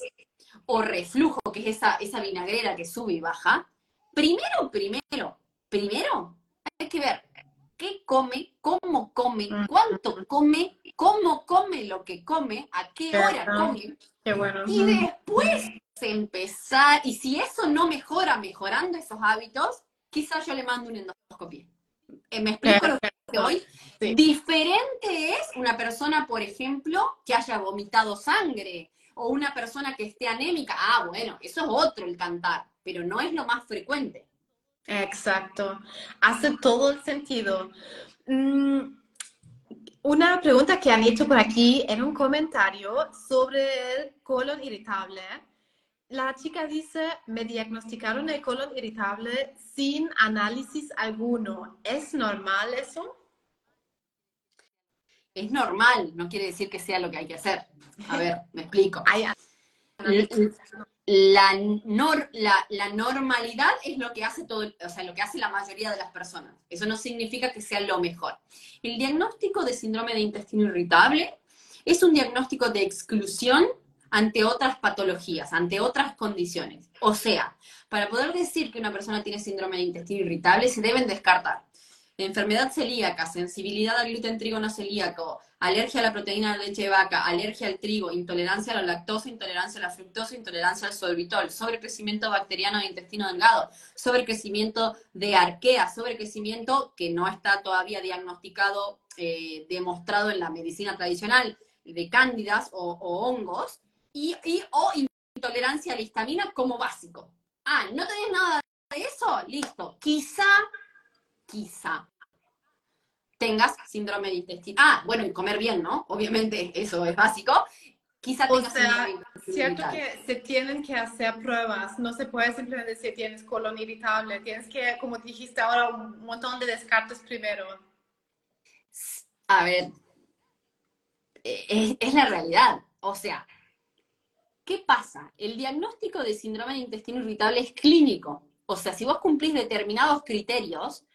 o reflujo, que es esa, esa vinagrera que sube y baja, primero, primero, primero hay que ver qué come, cómo come, cuánto come, cómo come lo que come, a qué hora come. Y después empezar, y si eso no mejora mejorando esos hábitos, quizás yo le mando una endoscopia. Eh, ¿Me explico lo que hoy? Diferente es una persona, por ejemplo, que haya vomitado sangre o una persona que esté anémica. Ah, bueno, eso es otro el cantar, pero no es lo más frecuente. Exacto, hace todo el sentido. Mm, una pregunta que han hecho por aquí en un comentario sobre el colon irritable. La chica dice, me diagnosticaron el colon irritable sin análisis alguno. ¿Es normal eso? Es normal, no quiere decir que sea lo que hay que hacer. A ver, me explico la, la, normalidad es lo que hace todo, o sea, lo que hace la mayoría de las personas. Eso no significa que sea lo mejor. El diagnóstico de síndrome de intestino irritable es un diagnóstico de exclusión ante otras patologías, ante otras condiciones. O sea, para poder decir que una persona tiene síndrome de intestino irritable, se deben descartar enfermedad celíaca, sensibilidad al gluten trigo no celíaco, alergia a la proteína de leche de vaca, alergia al trigo, intolerancia a la lactosa, intolerancia a la fructosa, intolerancia al sorbitol, sobrecrecimiento bacteriano de intestino delgado, sobrecrecimiento de arquea, sobrecrecimiento que no está todavía diagnosticado, eh, demostrado en la medicina tradicional, de cándidas o, hongos, y, o intolerancia a la histamina como básico. Ah, ¿no tenés nada de eso? Listo. Quizá, quizá tengas síndrome de intestino. Ah, bueno, y comer bien, ¿no? Obviamente eso es básico. Quizá tengas o sea, cierto que se tienen que hacer pruebas, no se puede simplemente decir tienes colon irritable, tienes que, como dijiste ahora, un montón de descartes primero. A ver, e, es, la realidad. O sea, ¿qué pasa? El diagnóstico de síndrome de intestino irritable es clínico. O sea, si vos cumplís determinados criterios,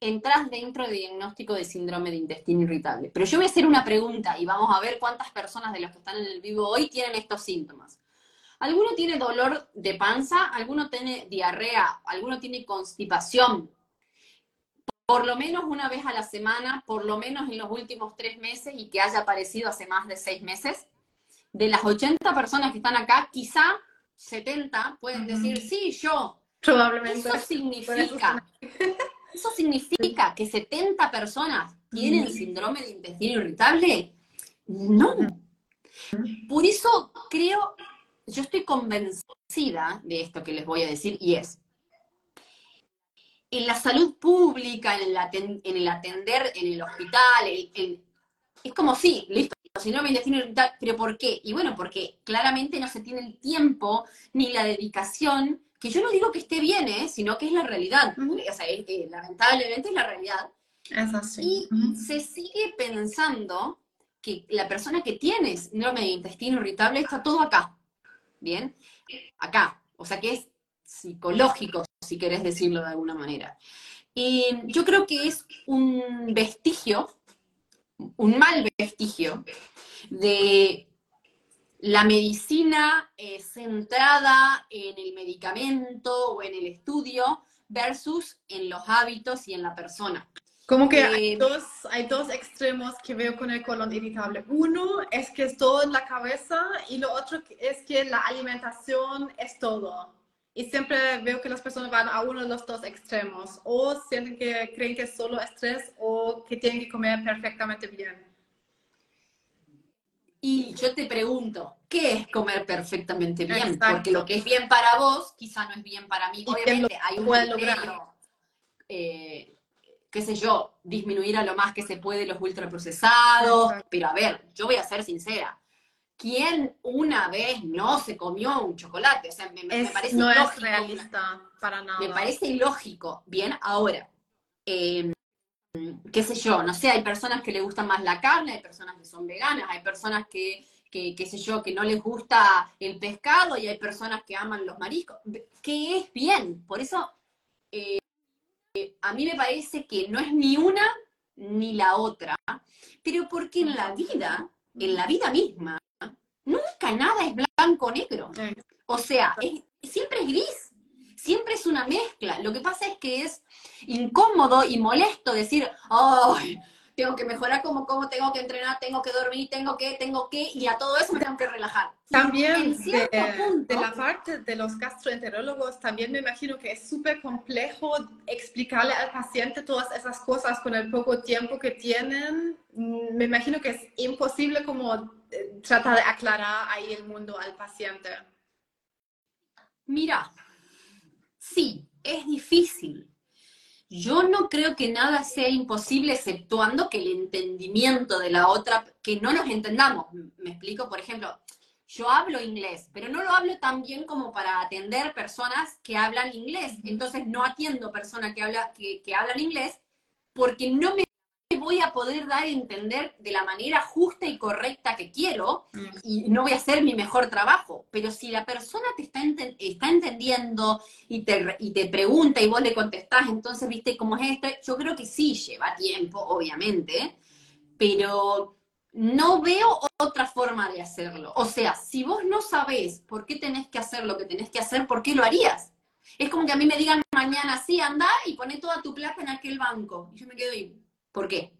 entras dentro del diagnóstico de síndrome de intestino irritable. Pero yo voy a hacer una pregunta y vamos a ver cuántas personas de los que están en el vivo hoy tienen estos síntomas. Alguno tiene dolor de panza, alguno tiene diarrea, alguno tiene constipación. Por lo menos una vez a la semana, por lo menos en los últimos tres meses y que haya aparecido hace más de seis meses. De las 80 personas que están acá, quizá 70 pueden decir, sí, yo. Probablemente. Eso significa ¿Eso significa que 70 personas tienen síndrome de intestino irritable? No. Por eso creo, yo estoy convencida de esto que les voy a decir y es, en la salud pública, en el, atender en el hospital, es como sí, listo, síndrome de intestino irritable, pero ¿por qué? Y bueno, porque claramente no se tiene el tiempo ni la dedicación que yo no digo que esté bien, ¿eh? sino que es la realidad. O sea, lamentablemente es la realidad. Y se sigue pensando que la persona que tiene síndrome de intestino irritable está todo acá. ¿Bien? Acá. O sea que es psicológico, si querés decirlo de alguna manera. Y yo creo que es un vestigio, un mal vestigio, de la medicina eh, centrada en el medicamento o en el estudio versus en los hábitos y en la persona. Como que hay, eh, dos, hay dos extremos que veo con el colon irritable. Uno es que es todo en la cabeza y lo otro es que la alimentación es todo. Y siempre veo que las personas van a uno de los dos extremos. O sienten que creen que es solo estrés o que tienen que comer perfectamente bien. Y yo te pregunto, ¿qué es comer perfectamente bien? Porque lo que es bien para vos, quizá no es bien para mí. Obviamente hay un criterio, eh, qué sé yo, disminuir a lo más que se puede los ultraprocesados. Pero a ver, yo voy a ser sincera. ¿Quién una vez no se comió un chocolate? O sea, me, parece no es realista para nada. Me parece ilógico. Bien, ahora, eh, qué sé yo, no sé, hay personas que les gusta más la carne, hay personas que son veganas, hay personas que, que, qué sé yo, que no les gusta el pescado y hay personas que aman los mariscos, que es bien. Por eso, eh, a mí me parece que no es ni una ni la otra, pero porque en la vida, en la vida misma, nunca nada es blanco o negro. O sea, siempre es gris siempre es una mezcla. Lo que pasa es que es incómodo y molesto decir, ay, tengo que mejorar como, como tengo que entrenar, tengo que dormir, tengo que, tengo que, y a todo eso me tengo que relajar. También de, de, la parte de los gastroenterólogos, también me imagino que es súper complejo explicarle al paciente todas esas cosas con el poco tiempo que tienen. Mm, me imagino que es imposible como eh, tratar de aclarar ahí el mundo al paciente. Mira, Sí, es difícil. Yo no creo que nada sea imposible exceptuando que el entendimiento de la otra, que no nos entendamos. Me explico, por ejemplo, yo hablo inglés, pero no lo hablo tan bien como para atender personas que hablan inglés. Entonces no atiendo personas que, habla, que, que hablan inglés porque no me voy a poder dar a entender de la manera justa y correcta que quiero mm. y no voy a hacer mi mejor trabajo. Pero si la persona te está, está entendiendo y te, y te pregunta y vos le contestás, entonces, ¿viste cómo es esto? Yo creo que sí lleva tiempo, obviamente, pero no veo otra forma de hacerlo. O sea, si vos no sabés por qué tenés que hacer lo que tenés que hacer, ¿por qué lo harías? Es como que a mí me digan mañana, sí, anda y poné toda tu plata en aquel banco. Y yo me quedo ahí ¿Por qué?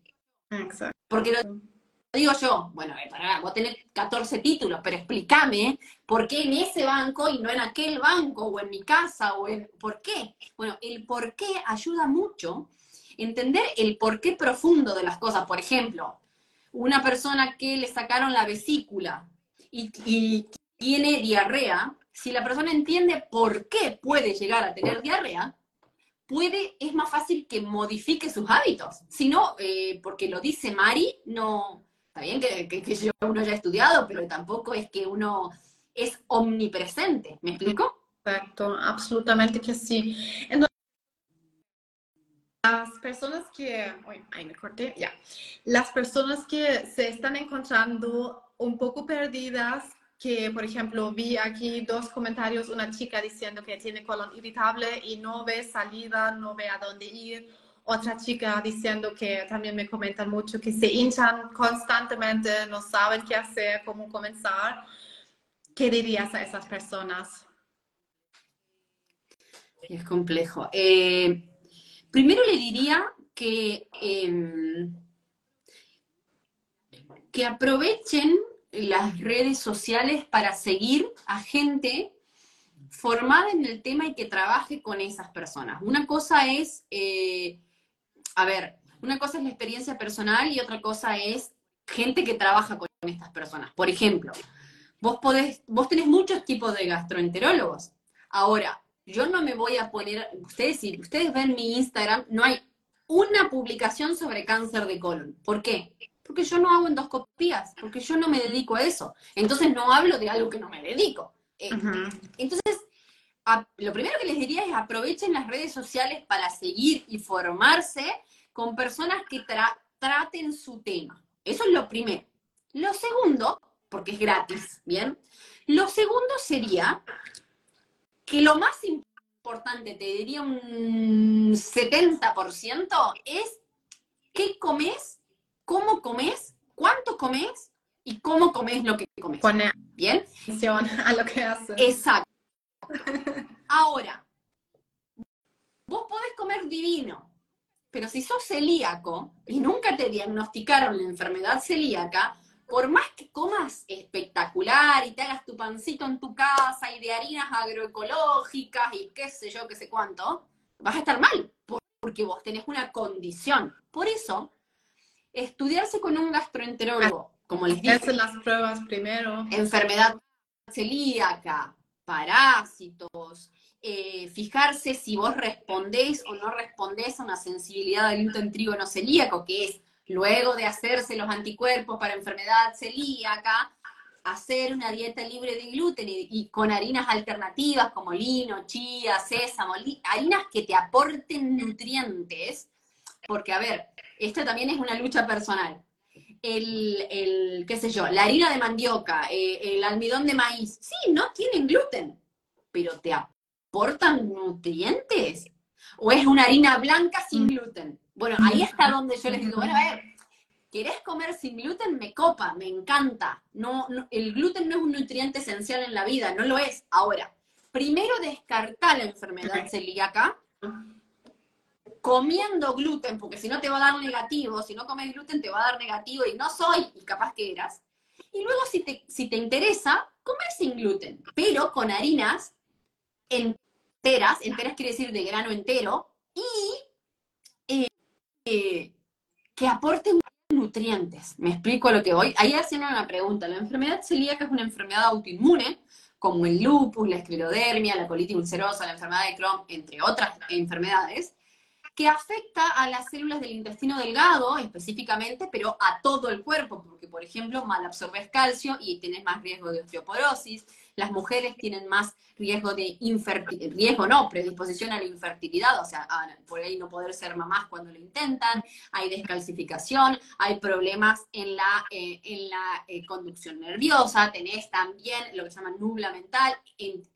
Exacto. Porque lo digo yo, bueno, eh, para, vos tenés 14 títulos, pero explícame por qué en ese banco y no en aquel banco, o en mi casa, o en por qué. Bueno, el por qué ayuda mucho. Entender el por qué profundo de las cosas. Por ejemplo, una persona que le sacaron la vesícula y, y tiene diarrea, si la persona entiende por qué puede llegar a tener diarrea, puede, es más fácil que modifique sus hábitos. Si no, eh, porque lo dice Mari, no, está bien que, que, yo uno haya estudiado, pero tampoco es que uno es omnipresente. ¿Me explico? Perfecto, absolutamente que sí. Entonces, las personas que, uy, ahí me corté, ya, las personas que se están encontrando un poco perdidas que, por ejemplo, vi aquí dos comentarios, una chica diciendo que tiene colon irritable y no ve salida, no ve a dónde ir. Otra chica diciendo que también me comentan mucho que se hinchan constantemente, no saben qué hacer, cómo comenzar. ¿Qué dirías a esas personas? Es complejo. Eh, primero le diría que, em, que aprovechen las redes sociales para seguir a gente formada en el tema y que trabaje con esas personas. Una cosa es, eh, a ver, una cosa es la experiencia personal y otra cosa es gente que trabaja con estas personas. Por ejemplo, vos podés, vos tenés muchos tipos de gastroenterólogos. Ahora, yo no me voy a poner, ustedes si ustedes ven mi Instagram, no hay una publicación sobre cáncer de colon. ¿Por qué? Porque yo no hago endoscopías, porque yo no me dedico a eso. Entonces no hablo de algo que no me dedico. Eh, entonces, lo primero que les diría es aprovechen las redes sociales para seguir y formarse con personas que traten su tema. Eso es lo primero. Lo segundo, porque es gratis, ¿bien? Lo segundo sería que lo más importante, te diría un 70%, es qué comes, cómo comes, cuánto comes y cómo comes lo que comes. Pone ¿Bien? a lo que haces. Exacto. Ahora, vos podés comer divino, pero si sos celíaco y nunca te diagnosticaron la enfermedad celíaca, por más que comas espectacular y te hagas tu pancito en tu casa y de harinas agroecológicas y qué sé yo, qué sé cuánto, vas a estar mal, porque vos tenés una condición. Por eso, estudiarse con un gastroenterólogo, como les dije. Hacer las pruebas primero. Enfermedad celíaca, parásitos, eh, fijarse si vos respondés o no respondés a una sensibilidad del gluten trigo no celíaco, que es luego de hacerse los anticuerpos para enfermedad celíaca, hacer una dieta libre de gluten y, con harinas alternativas como lino, chía, sésamo, harinas que te aporten nutrientes, porque a ver, esto también es una lucha personal. El, qué sé yo, la harina de mandioca, eh, el almidón de maíz, sí, no tienen gluten, pero te aportan nutrientes. ¿O es una harina blanca sin mm. gluten? Bueno, ahí está donde yo les digo, bueno, a ver, ¿querés comer sin gluten? Me copa, me encanta. No, el gluten no es un nutriente esencial en la vida, no lo es. Ahora, primero descartar la enfermedad celíaca comiendo gluten, porque si no te va a dar negativo, si no comes gluten te va a dar negativo y no soy, y capaz que eras. Y luego si te, si te interesa, comer sin gluten, pero con harinas enteras, enteras quiere decir de grano entero, y que aporten nutrientes. Me explico lo que voy. Ahí hacen una pregunta. La enfermedad celíaca es una enfermedad autoinmune, como el lupus, la esclerodermia, la colitis ulcerosa, la enfermedad de Crohn, entre otras enfermedades, que afecta a las células del intestino delgado específicamente, pero a todo el cuerpo, porque por ejemplo mal absorbes calcio y tienes más riesgo de osteoporosis, las mujeres tienen más riesgo de infertilidad, riesgo no, predisposición a la infertilidad, o sea, por ahí no poder ser mamás cuando lo intentan, hay descalcificación, hay problemas en la, eh, en la eh, conducción nerviosa, tenés también lo que se llama nubla mental,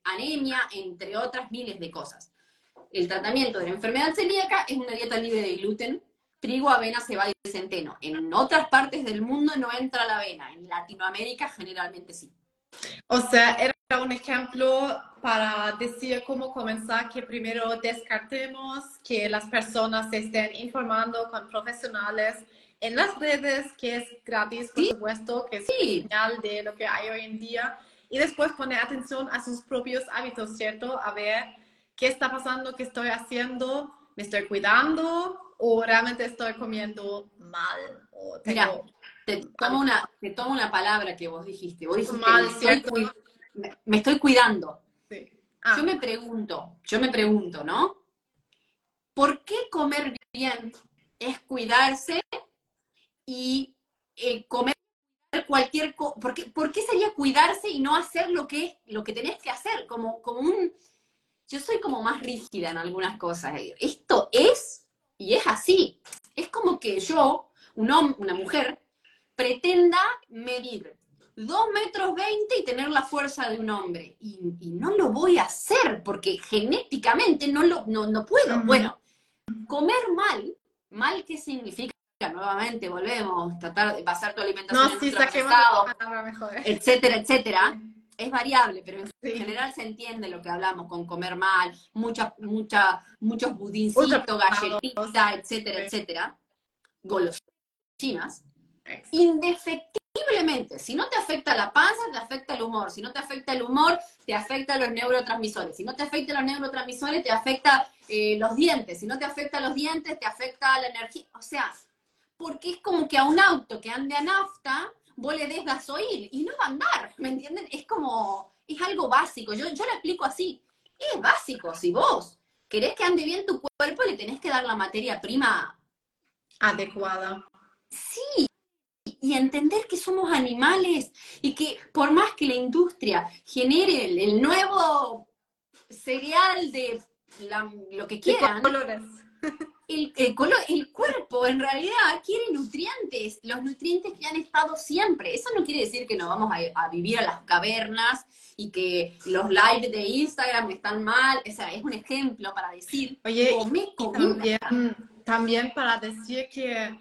anemia, entre otras miles de cosas. El tratamiento de la enfermedad celíaca es una dieta libre de gluten, trigo, avena, cebada y centeno. En otras partes del mundo no entra la avena, en Latinoamérica generalmente sí. O sea, era un ejemplo para decir cómo comenzar, que primero descartemos que las personas se estén informando con profesionales en las redes, que es gratis, por supuesto, que es señal de lo que hay hoy en día, y después poner atención a sus propios hábitos, ¿cierto? A ver qué está pasando, qué estoy haciendo, me estoy cuidando o realmente estoy comiendo mal. O tengo te tomo una, te tomo una palabra que vos dijiste. Vos dijiste, me, estoy, cuidando. Ah. Yo me pregunto, yo me pregunto, ¿no? ¿Por qué comer bien es cuidarse y eh, comer cualquier cosa? ¿Por qué, ¿Por qué sería cuidarse y no hacer lo que, lo que tenés que hacer? Como, como un... Yo soy como más rígida en algunas cosas. Esto es y es así. Es como que yo, un hombre, una mujer, pretenda medir 2 metros 20 y tener la fuerza de un hombre. Y, no lo voy a hacer porque genéticamente no, lo, no, puedo. Bueno, comer mal, mal qué significa, nuevamente volvemos, tratar de pasar tu alimentación no, sí, mejor. etcétera, etcétera. Es variable, pero en general se entiende lo que hablamos con comer mal, mucha, mucha, muchos budincitos, galletitas, etcétera, etcétera, golosinas indefectiblemente. Si no te afecta la panza, te afecta el humor. Si no te afecta el humor, te afecta los neurotransmisores. Si no te afecta los neurotransmisores, te afecta eh, los dientes. Si no te afecta los dientes, te afecta la energía. O sea, porque es como que a un auto que ande a nafta, vos le des gasoil y no va a andar, ¿me entienden? Es como, es algo básico. Yo, yo lo explico así. Es básico. Si vos querés que ande bien tu cuerpo, le tenés que dar la materia prima adecuada. Sí, y entender que somos animales y que por más que la industria genere el, nuevo cereal de lo que quieran, el, el, cuerpo en realidad quiere nutrientes, los nutrientes que han estado siempre. Eso no quiere decir que nos vamos a, vivir a las cavernas y que los lives de Instagram están mal. O sea, es un ejemplo para decir, Oye, también, también para decir que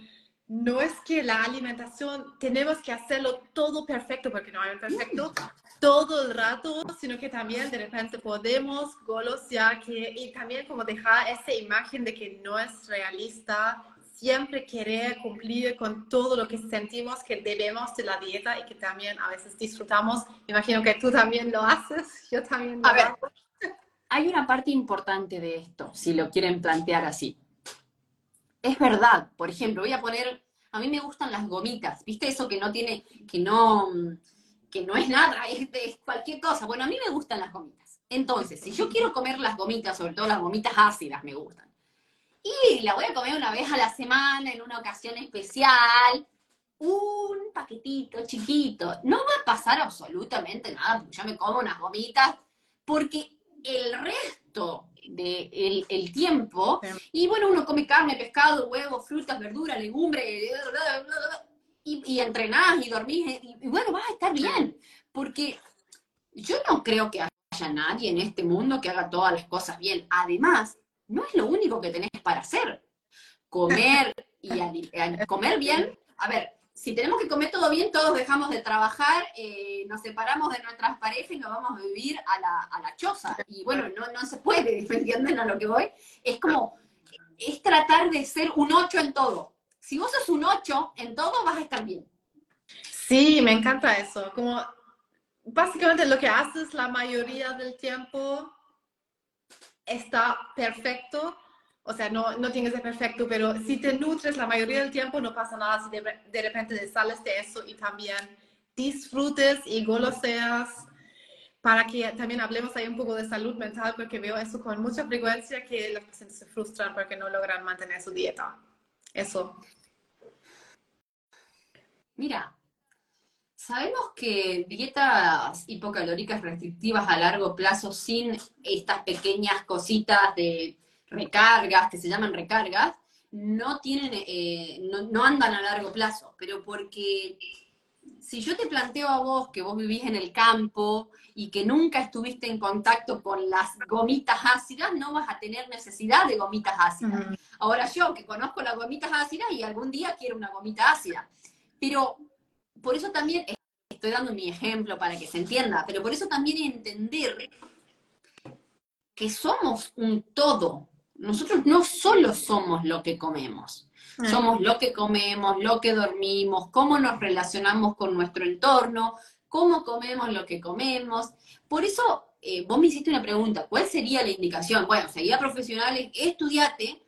no es que la alimentación tenemos que hacerlo todo perfecto, porque no hay un perfecto todo el rato, sino que también de repente podemos golosear que, y también como dejar esa imagen de que no es realista siempre querer cumplir con todo lo que sentimos que debemos de la dieta y que también a veces disfrutamos. Imagino que tú también lo haces, yo también lo a hago. Ver, hay una parte importante de esto, si lo quieren plantear así es verdad. Por ejemplo, voy a poner, a mí me gustan las gomitas, ¿viste? Eso que no tiene, que no, que no es nada, es, cualquier cosa. Bueno, a mí me gustan las gomitas. Entonces, si yo quiero comer las gomitas, sobre todo las gomitas ácidas me gustan, y la voy a comer una vez a la semana, en una ocasión especial, un paquetito chiquito, no va a pasar absolutamente nada, porque yo me como unas gomitas, porque el resto del el tiempo. Y bueno, uno come carne, pescado, huevos, frutas, verduras, legumbres, y, y entrenás y dormís, y, bueno, vas a estar bien. Porque yo no creo que haya nadie en este mundo que haga todas las cosas bien. Además, no es lo único que tenés para hacer. Comer y comer bien. A ver, si tenemos que comer todo bien, todos dejamos de trabajar, eh, nos separamos de nuestras parejas y nos vamos a vivir a la, a la choza. Y bueno, no, no se puede, ¿entienden a lo que voy? Es como, es tratar de ser un 8 en todo. Si vos sos un 8 en todo, vas a estar bien. Sí, me encanta eso. Como básicamente lo que haces la mayoría del tiempo está perfecto o sea, no, no tiene que ser perfecto, pero si te nutres la mayoría del tiempo, no pasa nada si de, de repente sales de eso y también disfrutes y goloseas para que también hablemos ahí un poco de salud mental, porque veo eso con mucha frecuencia que los pacientes se frustran porque no logran mantener su dieta. Eso. Mira, sabemos que dietas hipocalóricas restrictivas a largo plazo sin estas pequeñas cositas de recargas, que se llaman recargas, no tienen, eh, no, andan a largo plazo, pero porque si yo te planteo a vos que vos vivís en el campo y que nunca estuviste en contacto con las gomitas ácidas, no vas a tener necesidad de gomitas ácidas. Ahora yo que conozco las gomitas ácidas y algún día quiero una gomita ácida, pero por eso también estoy dando mi ejemplo para que se entienda, pero por eso también entender que somos un todo, nosotros no solo somos lo que comemos. Somos lo que comemos, lo que dormimos, cómo nos relacionamos con nuestro entorno, cómo comemos lo que comemos. Por eso, eh, vos me hiciste una pregunta, ¿cuál sería la indicación? Bueno, seguía profesionales, estudiate,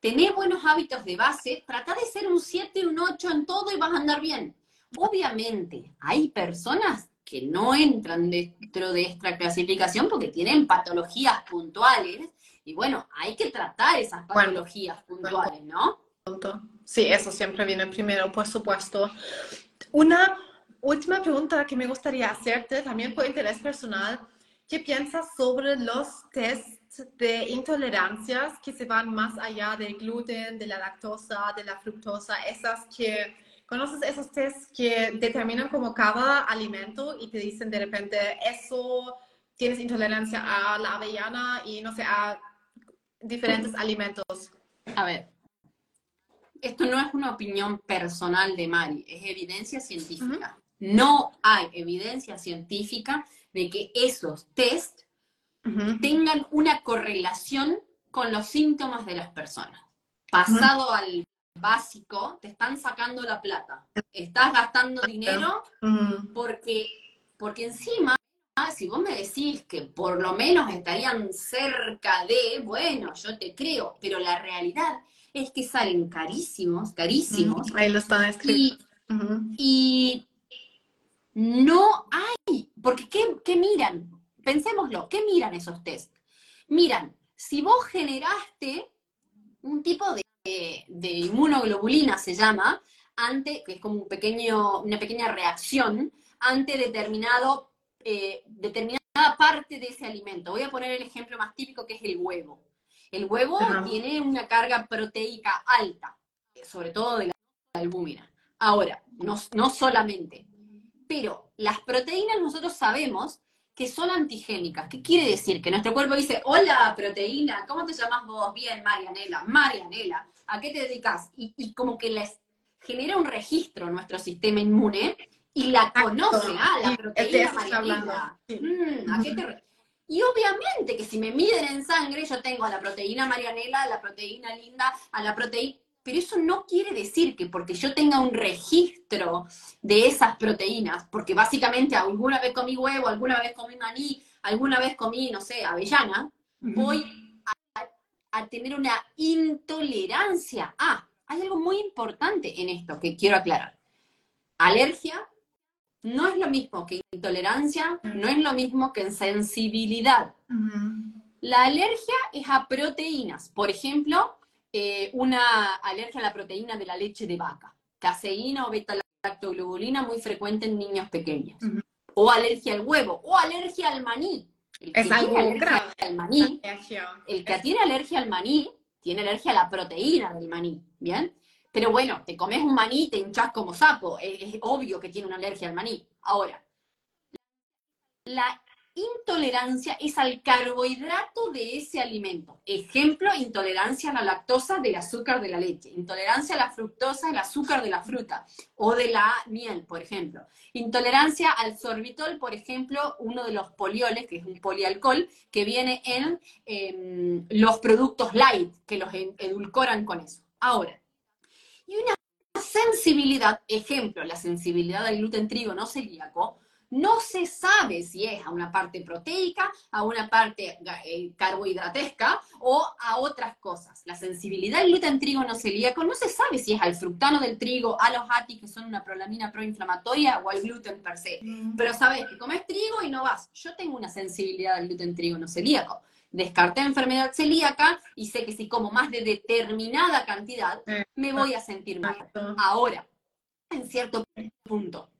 tené buenos hábitos de base, trata de ser un 7, un 8 en todo y vas a andar bien. Obviamente, hay personas que no entran dentro de esta clasificación porque tienen patologías puntuales y bueno, hay que tratar esas patologías puntuales, ¿no? Sí, eso siempre viene primero, por supuesto. Una última pregunta que me gustaría hacerte, también por interés personal, ¿qué piensas sobre los tests de intolerancias que se van más allá del gluten, de la lactosa, de la fructosa, esas que ¿Conoces esos tests que determinan como cada alimento y te dicen de repente, eso tienes intolerancia a la avellana y no sé, a diferentes alimentos. A ver, esto no es una opinión personal de Mari, es evidencia científica. No hay evidencia científica de que esos test tengan una correlación con los síntomas de las personas. Pasado al básico, te están sacando la plata. Estás gastando dinero porque, porque encima Ah, si vos me decís que por lo menos estarían cerca de, bueno, yo te creo, pero la realidad es que salen carísimos, carísimos. Ahí lo están escritos. Y, no hay, porque ¿qué, miran? Pensémoslo, ¿qué miran esos test? Miran, si vos generaste un tipo de, de inmunoglobulina, se llama, ante, que es como un pequeño, una pequeña reacción ante determinado eh, determinada parte de ese alimento. Voy a poner el ejemplo más típico que es el huevo. El huevo tiene una carga proteica alta, sobre todo de la albúmina. Ahora, no, no solamente, pero las proteínas nosotros sabemos que son antigénicas. ¿Qué quiere decir? Que nuestro cuerpo dice, hola proteína, ¿cómo te llamas vos? Bien, Marianela, Marianela, ¿a qué te dedicas? Y, como que les genera un registro en nuestro sistema inmune y la conoce, ah, la proteína Marianela. Mm, y obviamente que si me miden en sangre, yo tengo a la proteína Marianela, a la proteína Linda, a la proteína pero eso no quiere decir que porque yo tenga un registro de esas proteínas, porque básicamente alguna vez comí huevo, alguna vez comí maní, alguna vez comí, no sé, avellana, voy a, tener una intolerancia. Ah, hay algo muy importante en esto que quiero aclarar. Alergia no es lo mismo que intolerancia, no es lo mismo que sensibilidad. La alergia es a proteínas. Por ejemplo, eh, una alergia a la proteína de la leche de vaca, caseína o beta-lactoglobulina muy frecuente en niños pequeños. O alergia al huevo, o alergia al maní. El que es algo grave. Al maní, el que tiene alergia al maní, tiene alergia a la proteína del maní, ¿bien? Pero bueno, te comes un maní y te hinchas como sapo. Es, obvio que tiene una alergia al maní. Ahora, la intolerancia es al carbohidrato de ese alimento. Ejemplo, intolerancia a la lactosa del azúcar de la leche, intolerancia a la fructosa del azúcar de la fruta o de la miel, por ejemplo. Intolerancia al sorbitol, por ejemplo, uno de los polioles, que es un polialcohol, que viene en em, los productos light, que los edulcoran con eso. Ahora, y una sensibilidad, ejemplo, la sensibilidad al gluten trigo no celíaco, no se sabe si es a una parte proteica, a una parte eh, carbohidratesca o a otras cosas. La sensibilidad al gluten trigo no celíaco no se sabe si es al fructano del trigo, a los ATI, que son una prolamina proinflamatoria, o al gluten per se. Mm. Pero sabes que comes trigo y no vas. Yo tengo una sensibilidad al gluten trigo no celíaco. Descarté enfermedad celíaca y sé que si como más de determinada cantidad, me voy a sentir mal. Ahora, en cierto punto,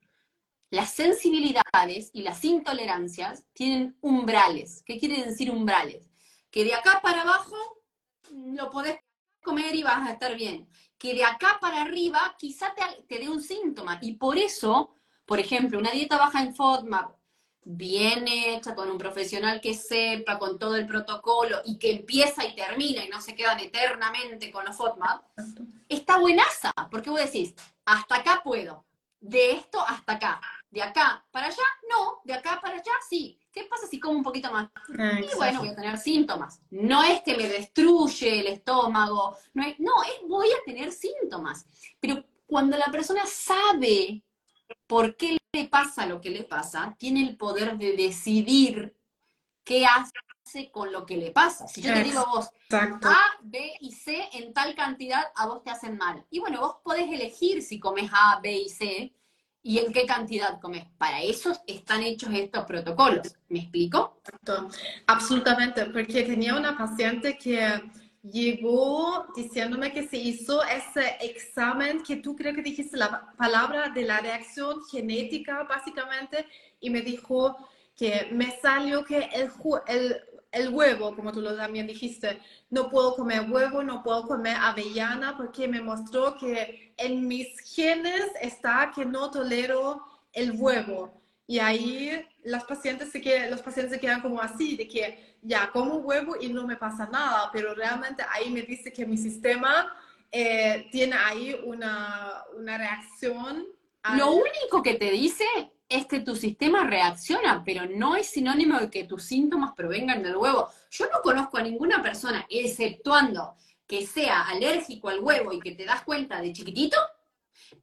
las sensibilidades y las intolerancias tienen umbrales. ¿Qué quiere decir umbrales? Que de acá para abajo lo podés comer y vas a estar bien. Que de acá para arriba quizá te, dé un síntoma. Y por eso, por ejemplo, una dieta baja en FODMAP, bien hecha, con un profesional que sepa, con todo el protocolo y que empieza y termina y no se quedan eternamente con los FODMAP, está buenaza, porque vos decís, hasta acá puedo, de esto hasta acá. De acá para allá, no. De acá para allá, sí. ¿Qué pasa si como un poquito más? y bueno, voy a tener síntomas. No es que me destruye el estómago, no es, no, es voy a tener síntomas. Pero cuando la persona sabe por qué le pasa lo que le pasa, tiene el poder de decidir qué hace con lo que le pasa. Si yo te digo a vos, A, B y C en tal cantidad, a vos te hacen mal. Y bueno, vos podés elegir si comes A, B y C, y en qué cantidad comes. Para eso están hechos estos protocolos. ¿Me explico? Absolutamente, porque tenía una paciente que llegó diciéndome que se hizo ese examen que tú creo que dijiste la palabra de la reacción genética básicamente y me dijo que me salió que el, el el huevo, como tú lo también dijiste, no puedo comer huevo, no puedo comer avellana porque me mostró que en mis genes está que no tolero el huevo. Y ahí las pacientes se quedan, los pacientes se quedan como así, de que ya como huevo y no me pasa nada, pero realmente ahí me dice que mi sistema eh, tiene ahí una, una reacción. Lo único que te dice es que tu sistema reacciona, pero no es sinónimo de que tus síntomas provengan del huevo. Yo no conozco a ninguna persona, exceptuando que sea alérgico al huevo y que te das cuenta de chiquitito,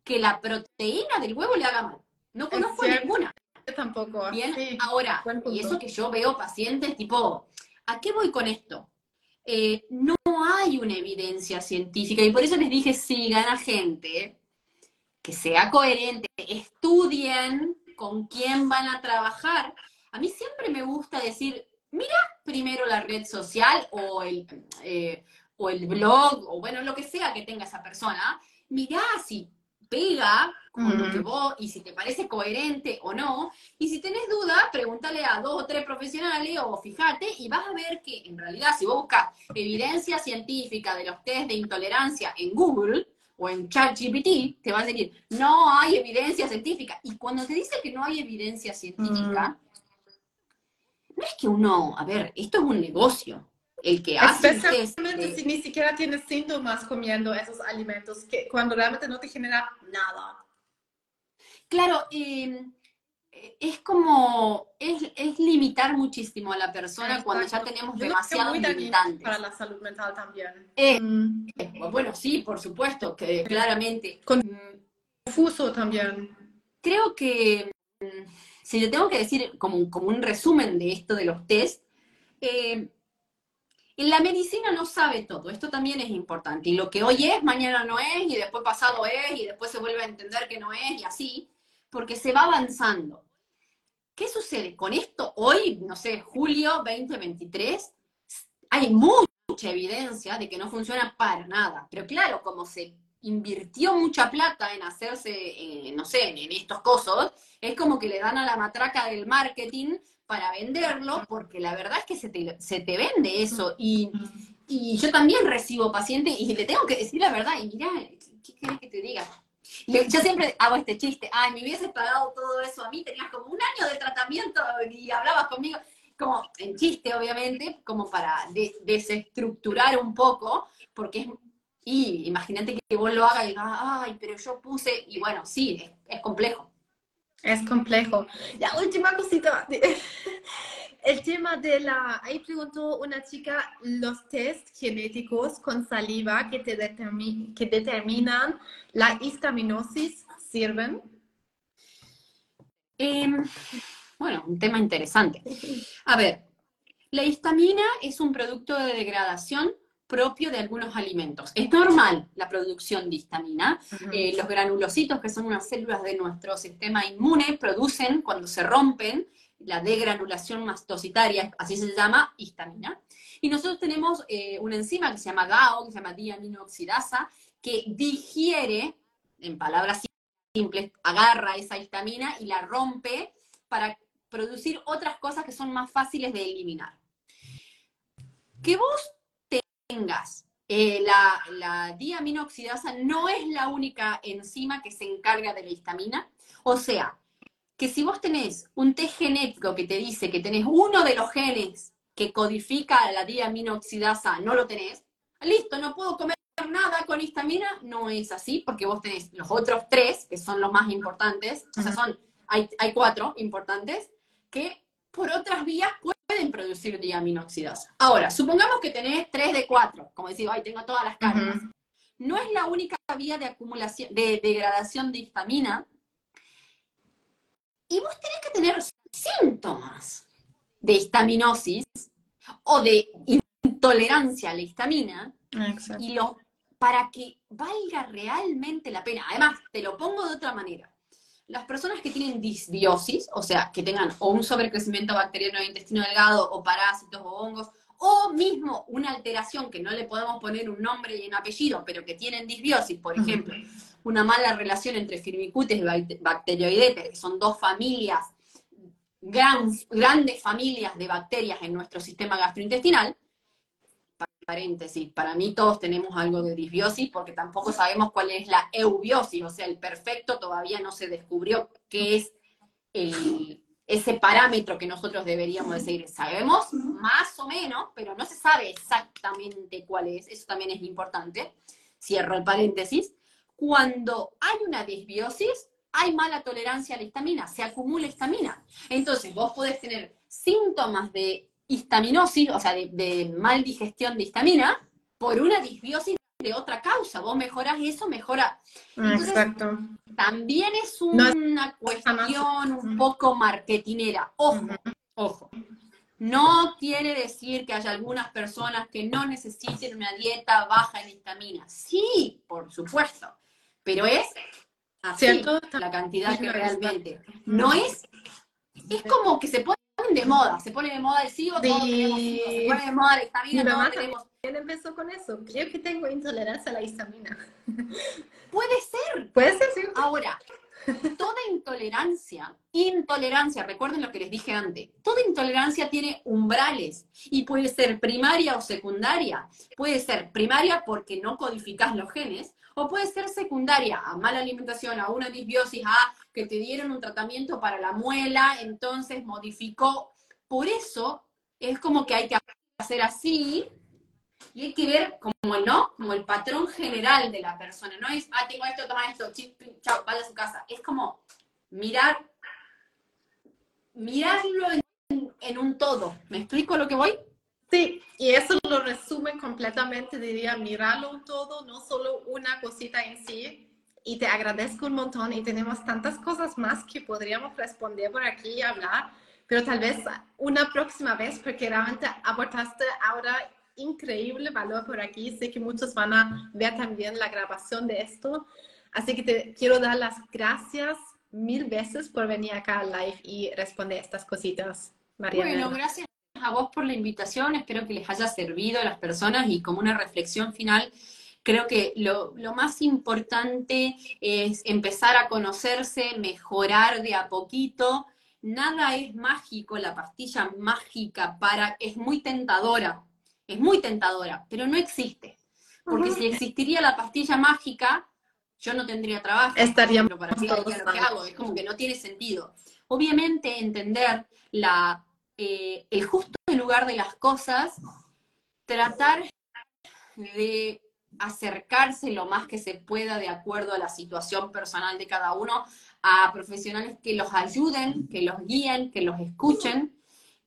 que la proteína del huevo le haga mal. No conozco a ninguna. Tampoco. Bien, ahora, y eso que yo veo pacientes tipo, ¿a qué voy con esto? Eh, no hay una evidencia científica y por eso les dije, sigan a gente que sea coherente, estudien con quién van a trabajar. A mí siempre me gusta decir, mira primero la red social o el, eh, o el blog, o bueno, lo que sea que tenga esa persona, mira si pega con lo que vos, y si te parece coherente o no. Y si tenés duda, pregúntale a dos o tres profesionales o fíjate y vas a ver que en realidad si vos buscas evidencia científica de los test de intolerancia en Google o en ChatGPT, te va a decir, no hay evidencia científica. Y cuando te dice que no hay evidencia científica, no es que uno, a ver, esto es un negocio. El que hace Especialmente si ni siquiera tienes síntomas comiendo esos alimentos, que cuando realmente no te genera nada. Claro, em, es como, es, es, limitar muchísimo a la persona cuando ya tenemos demasiados limitantes. Para la salud mental también. Eh, mm. bueno, sí, por supuesto, que claramente. Confuso también. Creo que mm, si le tengo que decir como, como un resumen de esto de los test, eh, la medicina no sabe todo, esto también es importante. Y lo que hoy es, mañana no es, y después pasado es, y después se vuelve a entender que no es, y así, porque se va avanzando. ¿Qué sucede? Con esto hoy, no sé, julio 2023, hay mucha evidencia de que no funciona para nada. Pero claro, como se invirtió mucha plata en hacerse, eh, no sé, en estos cosos, es como que le dan a la matraca del marketing para venderlo, porque la verdad es que se te, se te vende eso. Y, y, yo también recibo pacientes y le tengo que decir la verdad, y mira, ¿qué quieres que te diga? Yo siempre hago este chiste, ay, me hubieses pagado todo eso a mí, tenías como un año de tratamiento y hablabas conmigo, como en chiste, obviamente, como para desestructurar un poco, porque es y imagínate que vos lo hagas y digas, ay, pero yo puse, y bueno, sí, es, complejo. Es complejo. Ya, última cosita. El tema de la, ahí preguntó una chica, los test genéticos con saliva que, te que determinan la histaminosis, ¿sirven? Em, bueno, un tema interesante. A ver, la histamina es un producto de degradación propio de algunos alimentos. Es normal la producción de histamina. Eh, los granulocitos, que son unas células de nuestro sistema inmune, producen cuando se rompen la degranulación mastocitaria, así se llama, histamina. Y nosotros tenemos eh, una enzima que se llama GAO, que se llama diaminoxidasa, que digiere, en palabras simples, agarra esa histamina y la rompe para producir otras cosas que son más fáciles de eliminar. Que vos tengas eh, la, la diaminoxidasa no es la única enzima que se encarga de la histamina. O sea, que si vos tenés un test genético que te dice que tenés uno de los genes que codifica la diaminoxidasa, no lo tenés, listo, no puedo comer nada con histamina, no es así, porque vos tenés los otros tres, que son los más importantes, o sea, son, hay, hay cuatro importantes, que por otras vías pueden producir diaminoxidasa. Ahora, supongamos que tenés 3 de 4, como decir, ay, tengo todas las cargas. No es la única vía de acumulación, de degradación de histamina. Y vos tenés que tener síntomas de histaminosis o de intolerancia a la histamina. Y lo, para que valga realmente la pena. Además, te lo pongo de otra manera las personas que tienen disbiosis, o sea, que tengan o un sobrecrecimiento bacteriano de intestino delgado, o parásitos, o hongos, o mismo una alteración que no le podemos poner un nombre y un apellido, pero que tienen disbiosis, por ejemplo, una mala relación entre firmicutes y bacteroidetes, que son dos familias, grandes familias de bacterias en nuestro sistema gastrointestinal, paréntesis, para mí todos tenemos algo de disbiosis porque tampoco sabemos cuál es la eubiosis, o sea, el perfecto todavía no se descubrió qué es ese parámetro que nosotros deberíamos de seguir. Sabemos más o menos, pero no se sabe exactamente cuál es, eso también es importante, cierro el paréntesis. Cuando hay una disbiosis, hay mala tolerancia a la histamina, se acumula histamina. Entonces, vos podés tener síntomas de histaminosis, o sea, de, mal digestión de histamina, por una disbiosis de otra causa. Vos mejoras eso, mejora. Exacto. También es una cuestión un poco marketinera. Ojo, ojo. No quiere decir que haya algunas personas que no necesiten una dieta baja en histamina. Sí, por supuesto. Pero es así la cantidad que realmente. No es. Es como que se puede de moda, se pone de moda el SIBO, todos tenemos se pone de moda la histamina, todos tenemos... ¿Quién empezó con eso? Creo que tengo intolerancia a la histamina. Puede ser. Puede ser, sí. Ahora, toda intolerancia, intolerancia, recuerden lo que les dije antes, toda intolerancia tiene umbrales y puede ser primaria o secundaria. Puede ser primaria porque no codificas los genes o puede ser secundaria a mala alimentación, a una disbiosis, a que te dieron un tratamiento para la muela, entonces modificó. Por eso es como que hay que hacer así y hay que ver como, ¿no? Como el patrón general de la persona. No es, ah, tengo esto, toma esto, chao, vaya a su casa. Es como mirar, mirarlo en un todo. ¿Me explico lo que voy? Sí, y eso lo resume completamente, diría, mirarlo todo, no solo una cosita en sí. Y te agradezco un montón y tenemos tantas cosas más que podríamos responder por aquí y hablar, pero tal vez una próxima vez, porque realmente aportaste ahora increíble valor por aquí. Sé que muchos van a ver también la grabación de esto. Así que te quiero dar las gracias mil veces por venir acá al live y responder estas cositas, María. Bueno, gracias a vos por la invitación. Espero que les haya servido a las personas y como una reflexión final. Creo que lo, lo más importante es empezar a conocerse, mejorar de a poquito, nada es mágico, la pastilla mágica para, es muy tentadora, es muy tentadora, pero no existe. Porque si existiría la pastilla mágica, yo no tendría trabajo. Estaríamos para lo que hago, es como que no tiene sentido. Obviamente entender la, eh, el justo lugar de las cosas, tratar de acercarse lo más que se pueda de acuerdo a la situación personal de cada uno, a profesionales que los ayuden, que los guíen, que los escuchen,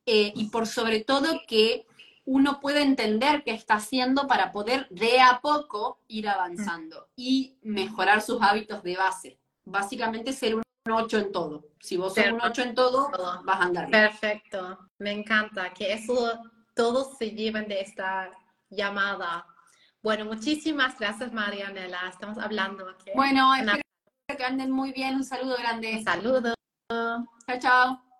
eh, y por sobre todo que uno puede entender qué está haciendo para poder de a poco ir avanzando y mejorar sus hábitos de base. Básicamente ser un 8 en todo. Si vos sos un 8 en todo, vas a andar bien. Perfecto, me encanta que eso todos se lleven de esta llamada. Bueno, muchísimas gracias Marianela, estamos hablando aquí. Bueno, espero que anden muy bien, un saludo grande. Un saludo. Chao, chao.